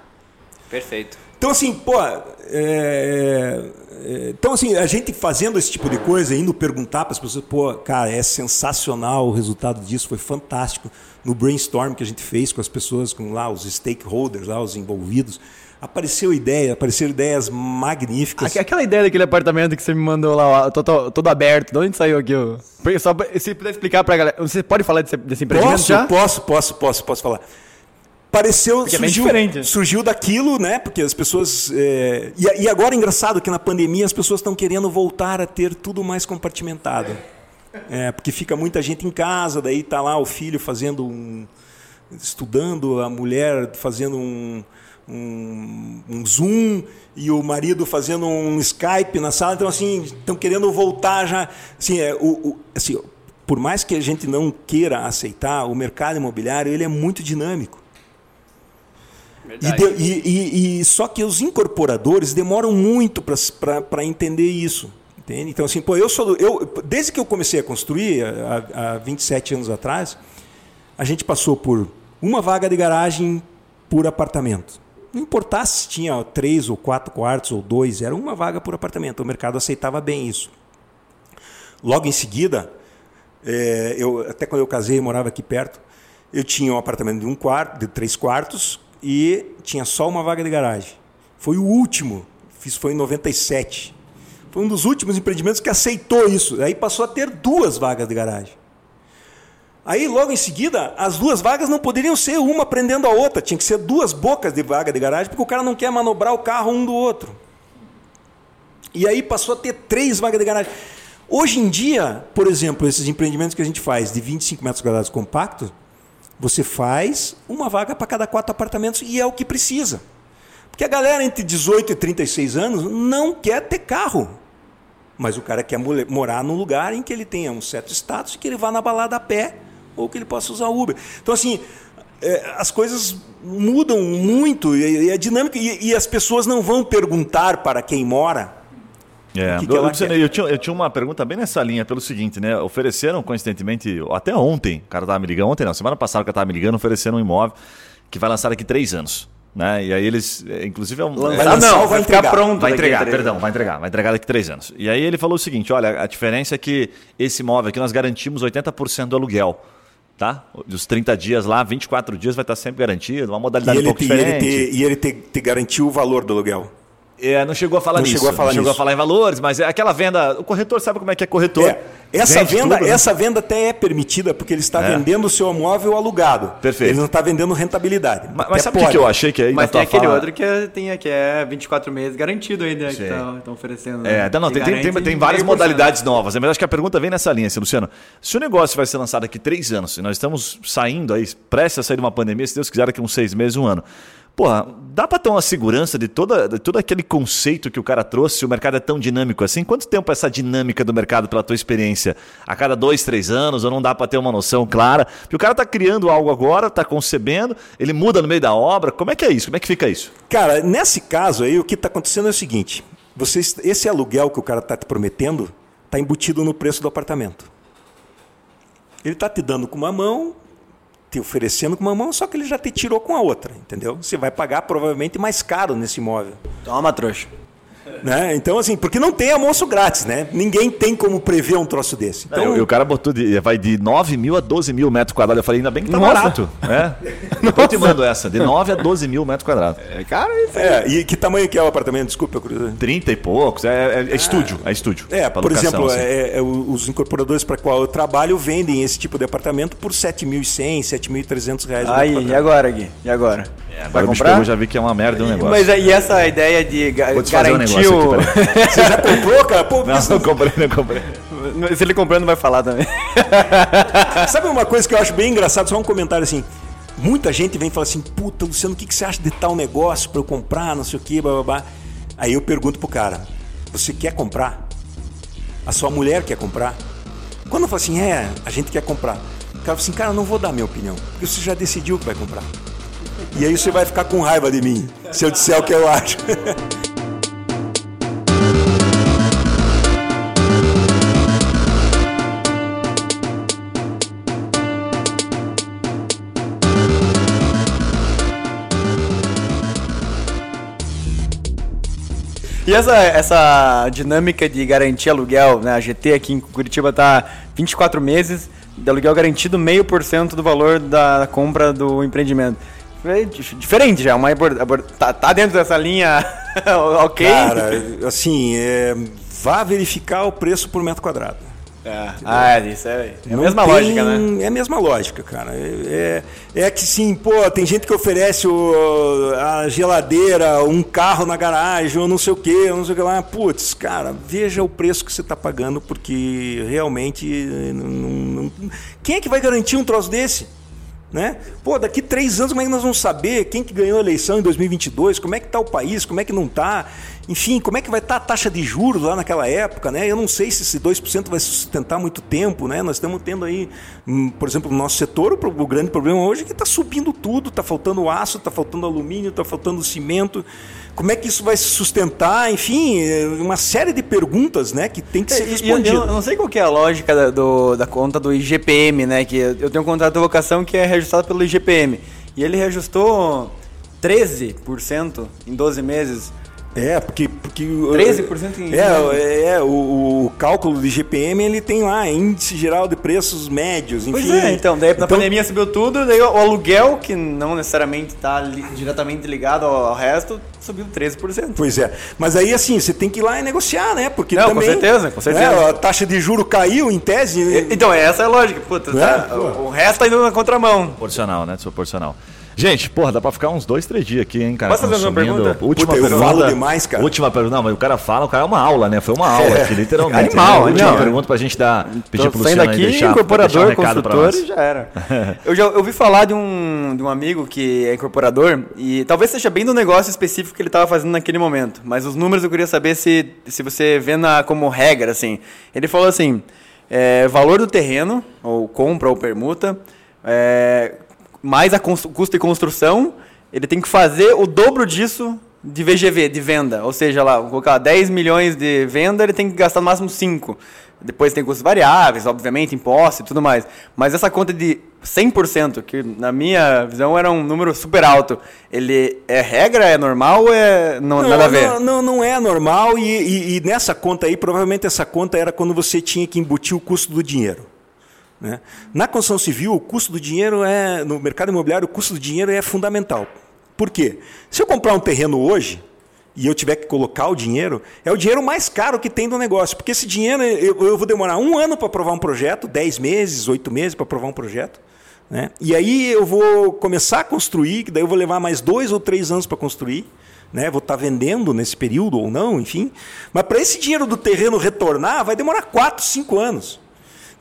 Perfeito. Então, assim, pô. é, é, então, assim, a gente fazendo esse tipo de coisa, indo perguntar para as pessoas, pô, cara, é sensacional o resultado disso, foi fantástico. No brainstorm que a gente fez com as pessoas, com lá os stakeholders, lá os envolvidos, apareceu ideia, apareceram ideias magníficas. Aqu- Aquela ideia daquele apartamento que você me mandou lá, ó, todo, todo aberto, de onde saiu aqui? ó? Só pra- se puder explicar pra galera. Você pode falar desse, desse empreendimento Posso, já? posso, posso, posso, posso falar. Pareceu, Porque é surgiu, diferente. surgiu daquilo, né? Porque as pessoas. é, E, e agora é engraçado que na pandemia as pessoas estão querendo voltar a ter tudo mais compartimentado. É, porque fica muita gente em casa, daí tá lá o filho fazendo um. estudando, a mulher fazendo um, um, um Zoom e o marido fazendo um Skype na sala. Então, assim, estão querendo voltar já. Assim, é, o, o- assim, por mais que a gente não queira aceitar, o mercado imobiliário ele é muito dinâmico. E, de- e- e- e só que os incorporadores demoram muito para entender isso. Entende? Então, assim, pô, eu sou. Eu, desde que eu comecei a construir, há, há 27 anos atrás, a gente passou por uma vaga de garagem por apartamento. Não importasse se tinha três ou quatro quartos ou dois, era uma vaga por apartamento. O mercado aceitava bem isso. Logo em seguida, é, eu, até quando eu casei, eu morava aqui perto, eu tinha um apartamento de um quarto, de três quartos, e tinha só uma vaga de garagem. Foi o último, fiz foi em 97. Foi um dos últimos empreendimentos que aceitou isso. Aí passou a ter duas vagas de garagem. Aí, logo em seguida, as duas vagas não poderiam ser uma prendendo a outra, tinha que ser duas bocas de vaga de garagem, porque o cara não quer manobrar o carro um do outro. E aí passou a ter três vagas de garagem. Hoje em dia, por exemplo, esses empreendimentos que a gente faz de 25 metros quadrados compactos, você faz uma vaga para cada quatro apartamentos e é o que precisa. Porque a galera entre 18 e 36 anos não quer ter carro. Mas o cara quer morar num lugar em que ele tenha um certo status e que ele vá na balada a pé ou que ele possa usar Uber. Então, assim, é, as coisas mudam muito e, e a dinâmica. E, e as pessoas não vão perguntar para quem mora. É, que que Luciano, quer? eu, tinha, eu tinha uma pergunta bem nessa linha, pelo seguinte, né? Ofereceram, coincidentemente, até ontem, o cara tava me ligando, ontem não, semana passada o cara tava me ligando, ofereceram um imóvel que vai lançar daqui três anos. Né? E aí eles, é, inclusive, é um. Vai é- lançar não, ou vai vai ficar entregar? pronto. Vai entregar, perdão, vai entregar, vai entregar daqui três anos. E aí ele falou o seguinte: olha, a diferença é que esse imóvel aqui nós garantimos 80% do aluguel. Tá? Dos 30 dias lá, 24 dias vai estar sempre garantido, uma E modalidade um ele, pouco te, e ele, diferente. te, e ele te, te garantiu o valor do aluguel. É, não chegou a falar Não nisso. chegou a falar não chegou nisso. a falar em valores, mas é aquela venda. O corretor sabe como é que é corretor. É, essa, Vende venda, tudo, né? essa venda até é permitida porque ele está É. vendendo o seu imóvel alugado. Perfeito. Ele não está vendendo rentabilidade. Mas, mas sabe o que, eu achei que aí Mas tem aquele fala- outro que é, tem, que é 24 meses garantido ainda, Sim. que estão oferecendo. É, né? não, não, Que tem, tem, tem, tem várias 100%. modalidades novas, né? mas acho que a pergunta vem nessa linha, assim, Luciano. Se o negócio vai ser lançado daqui três anos, e nós estamos saindo aí, prestes a sair de uma pandemia, se Deus quiser, daqui uns seis meses, um ano. Porra, dá para ter uma segurança de, toda, de todo aquele conceito que o cara trouxe, o mercado é tão dinâmico assim? Quanto tempo essa dinâmica do mercado, pela tua experiência? A cada dois, três anos, ou não dá para ter uma noção clara? Porque o cara tá criando algo agora, tá concebendo, ele muda no meio da obra. Como é que é isso? Como é que fica isso? Cara, nesse caso aí, o que está acontecendo é o seguinte: vocês, esse aluguel que o cara está te prometendo está embutido no preço do apartamento. Ele está te dando com uma mão, te oferecendo com uma mão, só que ele já te tirou com a outra, entendeu? Você vai pagar provavelmente mais caro nesse imóvel. Toma, trouxa. Né? Então, assim, porque não tem almoço grátis, né? Ninguém tem como prever um troço desse. Então, Não, e o cara botou de, vai de 9 mil a 12 mil metros quadrados. Eu falei, ainda bem que tá Nossa. barato. É. <laughs> Eu te mando essa, de 9 a 12 mil metros quadrados. É caro isso. é, e que tamanho que é o apartamento? Desculpa, eu curiosidade. 30 e poucos, é, é- é estúdio, é estúdio. É, por locação, exemplo, assim. é- é os incorporadores para qual eu trabalho vendem esse tipo de apartamento por R$ 7.100, 7.300 reais. Aí, e agora, Gui? E agora? É, Vai comprar? pegou, já vi que é uma merda o negócio. Mas aí, e essa ideia de ga- Vou te um garantir negócio o... aqui, <laughs> Você já comprou, cara? Pô, Não, não comprei, não comprei. Se ele comprando, vai falar também. <laughs> Sabe uma coisa que eu acho bem engraçado? Só um comentário assim. Muita gente vem e fala assim: Puta, Luciano, o que, que você acha de tal negócio para eu comprar? Não sei o que, blá. Aí eu pergunto pro cara: Você quer comprar? A sua mulher quer comprar? Quando eu falo assim: É, a gente quer comprar. O cara fala assim: Cara, eu não vou dar minha opinião, porque você já decidiu que vai comprar. E aí você vai ficar com raiva de mim, se eu disser o que eu acho. <laughs> E essa, essa dinâmica de garantir aluguel, né? A GT aqui em Curitiba tá 24 meses de aluguel garantido meio por cento do valor da compra do empreendimento. É diferente já, uma, tá, tá dentro dessa linha <laughs> ok? Cara, assim, é, vá verificar o preço por metro quadrado. É. Ah, é, isso é, é a mesma tem, lógica, né? É a mesma lógica, cara. É, é, é, que sim, pô, tem gente que oferece o, a geladeira, um carro na garagem, ou não sei o que, não sei o que lá. Putz, cara, veja o preço que você está pagando, porque realmente. Não, não, quem é que vai garantir um troço desse? Né? Pô, daqui três anos como é que nós vamos saber quem que ganhou a eleição em 2022, como é que está o país, como é que não está, enfim, como é que vai estar tá a taxa de juros lá naquela época, né? Eu não sei se esse 2% vai sustentar muito tempo, né? Nós estamos tendo aí, hum, por exemplo, no nosso setor, o, grande problema hoje é que está subindo tudo, está faltando aço, está faltando alumínio, está faltando cimento, como é que isso vai se sustentar? Enfim, é uma série de perguntas né, que tem que ser respondidas. Eu, eu, não sei qual é a lógica da, do, da conta do IGPM, né? Que eu tenho um contrato de locação que é reajustado pelo IGPM. E ele reajustou 13% em 12 meses. É, porque. porque 13% em. É, é, o, o, cálculo do IGPM ele tem lá, índice geral de preços médios, enfim. Pois é, então, daí na então, pandemia subiu tudo, daí o, o aluguel, que não necessariamente está li, diretamente ligado ao, ao, resto, subiu 13%. Pois é. Mas aí, assim, você tem que ir lá e negociar, né? Porque não, também. Com certeza, com certeza. Né, a taxa de juro caiu, em tese. Então, essa é a lógica. Puta, tá, é, o, o resto tá indo na contramão. Proporcional, né? Desproporcional. Gente, porra, dá pra ficar uns dois, três dias aqui, hein, cara? Posso fazer uma pergunta? Última Puta, pergunta. Eu falo demais, cara. Última pergunta. Não, mas o cara fala, o cara é uma aula, né? Foi uma aula é. aqui, literalmente. Animal, né? Última não. pergunta pra gente dar, pedir Tô pro Luciano aqui, aí deixar, incorporador, deixar um consultor e já era. <laughs> eu já ouvi falar de um, de um amigo que é incorporador e talvez seja bem do negócio específico que ele estava fazendo naquele momento, mas os números eu queria saber se, se você vê na, como regra, assim. Ele falou assim, é, valor do terreno, ou compra ou permuta, é, mais a custo de construção, ele tem que fazer o dobro disso de VGV, de venda. Ou seja, lá, colocar 10 milhões de venda, ele tem que gastar no máximo 5. Depois tem custos variáveis, obviamente, impostos e tudo mais. Mas essa conta de 100%, que na minha visão era um número super alto, ele é regra, é normal ou é não, não nada a ver? Não, não, não é normal e, e, e, nessa conta aí, provavelmente essa conta era quando você tinha que embutir o custo do dinheiro. Né? Na construção civil, o custo do dinheiro é, no mercado imobiliário, o custo do dinheiro é fundamental. Por quê? Se eu comprar um terreno hoje e eu tiver que colocar o dinheiro, é o dinheiro mais caro que tem do negócio. Porque esse dinheiro eu, eu vou demorar um ano para aprovar um projeto, dez meses, oito meses para aprovar um projeto. Né? E aí eu vou começar a construir, que daí eu vou levar mais dois ou três anos para construir. Né? Vou estar tá vendendo nesse período ou não, enfim. Mas para esse dinheiro do terreno retornar, vai demorar quatro, cinco anos.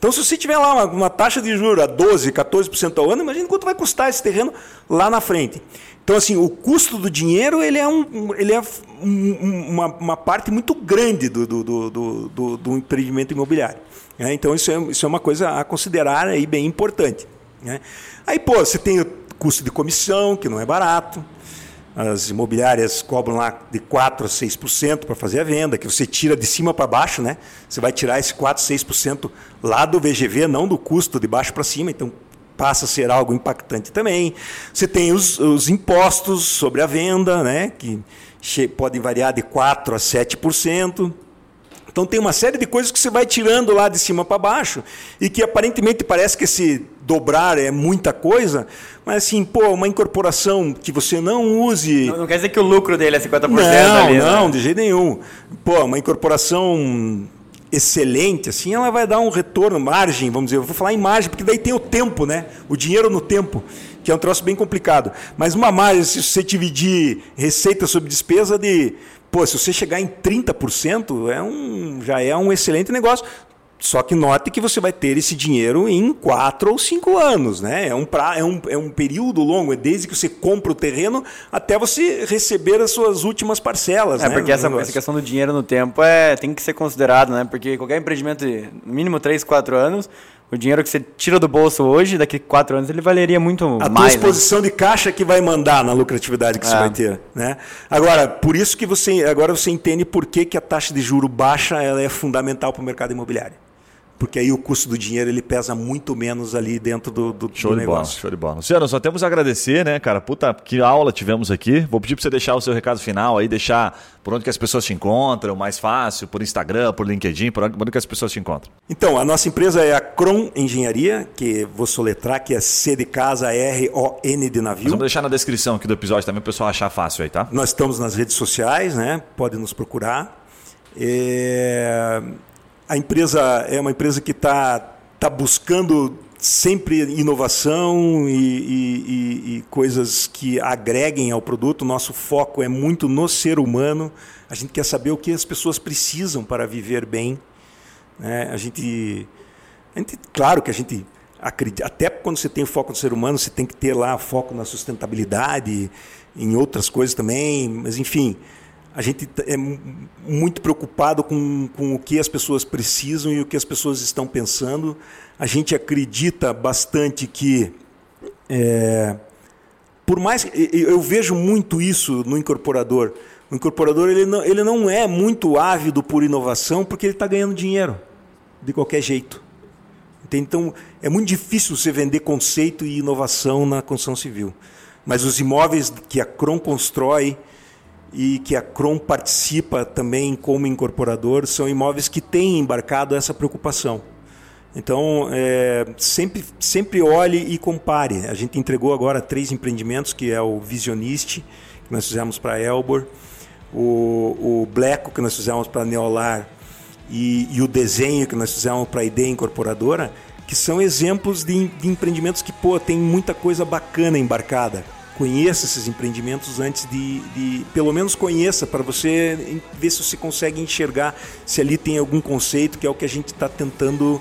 Então, se você tiver lá uma, uma taxa de juros a 12%, 14% ao ano, imagine quanto vai custar esse terreno lá na frente. Então, assim, o custo do dinheiro ele é, um, ele é um, uma, uma, parte muito grande do, do, do, do, do empreendimento imobiliário. Né? Então, isso é, isso é uma coisa a considerar aí bem importante. Né? Aí, pô, você tem o custo de comissão, que não é barato. As imobiliárias cobram lá de 4% a 6% para fazer a venda, que você tira de cima para baixo, né? Você vai tirar esse 4%, 6% lá do VGV, não do custo de baixo para cima. Então, passa a ser algo impactante também. Você tem os, os impostos sobre a venda, né, que podem variar de 4% a 7%. Então tem uma série de coisas que você vai tirando lá de cima para baixo e que aparentemente parece que esse dobrar é muita coisa, mas assim, pô, uma incorporação que você não use. Não, não quer dizer que o lucro dele é 50% não, ali. Não, né? de jeito nenhum. Pô, uma incorporação excelente, assim, ela vai dar um retorno, margem, vamos dizer, eu vou falar em margem, porque daí tem o tempo, né? O dinheiro no tempo, que é um troço bem complicado. Mas uma margem, se você dividir receita sobre despesa de, pô, se você chegar em 30%, é um, já é um excelente negócio. Só que note que você vai ter esse dinheiro em quatro ou cinco anos, né? É um, pra, é, um, é um período longo, é desde que você compra o terreno até você receber as suas últimas parcelas. É, né, porque essa, essa, questão do dinheiro no tempo é, tem que ser considerado, né? Porque qualquer empreendimento de mínimo três, quatro anos, o dinheiro que você tira do bolso hoje, daqui a quatro anos, ele valeria muito a mais. A tua né? exposição né? de caixa que vai mandar na lucratividade que é. você vai ter. Né? Agora, por isso que você agora você entende por que, que a taxa de juro baixa ela é fundamental para o mercado imobiliário. Porque aí o custo do dinheiro ele pesa muito menos ali dentro do, do, show do de Bola, show de bola. Luciano, só temos a agradecer, né, cara? Puta, que aula tivemos aqui. Vou pedir para você deixar o seu recado final aí, deixar por onde que as pessoas te encontram, mais fácil, por Instagram, por LinkedIn, por onde, por onde que as pessoas te encontram. Então, a nossa empresa é a Cron Engenharia, que vou soletrar, que é C de casa, R-O-N de navio. Nós vamos deixar na descrição aqui do episódio também, o pessoal achar fácil aí, tá? Nós estamos nas redes sociais, né? Pode nos procurar. É... A empresa é uma empresa que está tá buscando sempre inovação e, e, e, coisas que agreguem ao produto. Nosso foco é muito no ser humano. A gente quer saber o que as pessoas precisam para viver bem. Né? A, gente, a gente, claro que a gente acredita, até quando você tem foco no ser humano, você tem que ter lá foco na sustentabilidade, em outras coisas também. Mas enfim, a gente é muito preocupado com, com o que as pessoas precisam e o que as pessoas estão pensando. A gente acredita bastante que, é, por mais eu vejo muito isso no incorporador. O incorporador ele não, ele não é muito ávido por inovação porque ele está ganhando dinheiro de qualquer jeito. Então é muito difícil você vender conceito e inovação na construção civil. Mas os imóveis que a Cron constrói e que a Crom participa também como incorporador, são imóveis que têm embarcado essa preocupação. Então, é, sempre, sempre olhe e compare. A gente entregou agora três empreendimentos, que é o Visionist, que nós fizemos para Elbor, o, o Bleco, que nós fizemos para Neolar, e, e, o desenho que nós fizemos para a Ideia Incorporadora, que são exemplos de, de empreendimentos que, pô, tem muita coisa bacana embarcada conheça esses empreendimentos antes de, de pelo menos conheça para você ver se você consegue enxergar se ali tem algum conceito que é o que a gente está tentando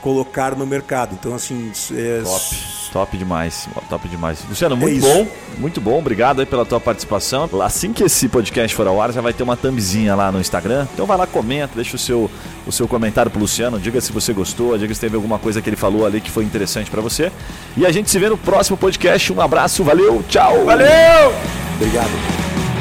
colocar no mercado. Então assim, é... top, top demais, top demais. Luciano, muito é bom, muito bom. Obrigado aí pela tua participação. Assim que esse podcast for ao ar, já vai ter uma thumbzinha lá no Instagram. Então vai lá, comenta, deixa o seu o seu comentário pro Luciano, diga se você gostou, diga se teve alguma coisa que ele falou ali que foi interessante para você. E a gente se vê no próximo podcast. Um abraço, valeu, tchau. Valeu! Obrigado.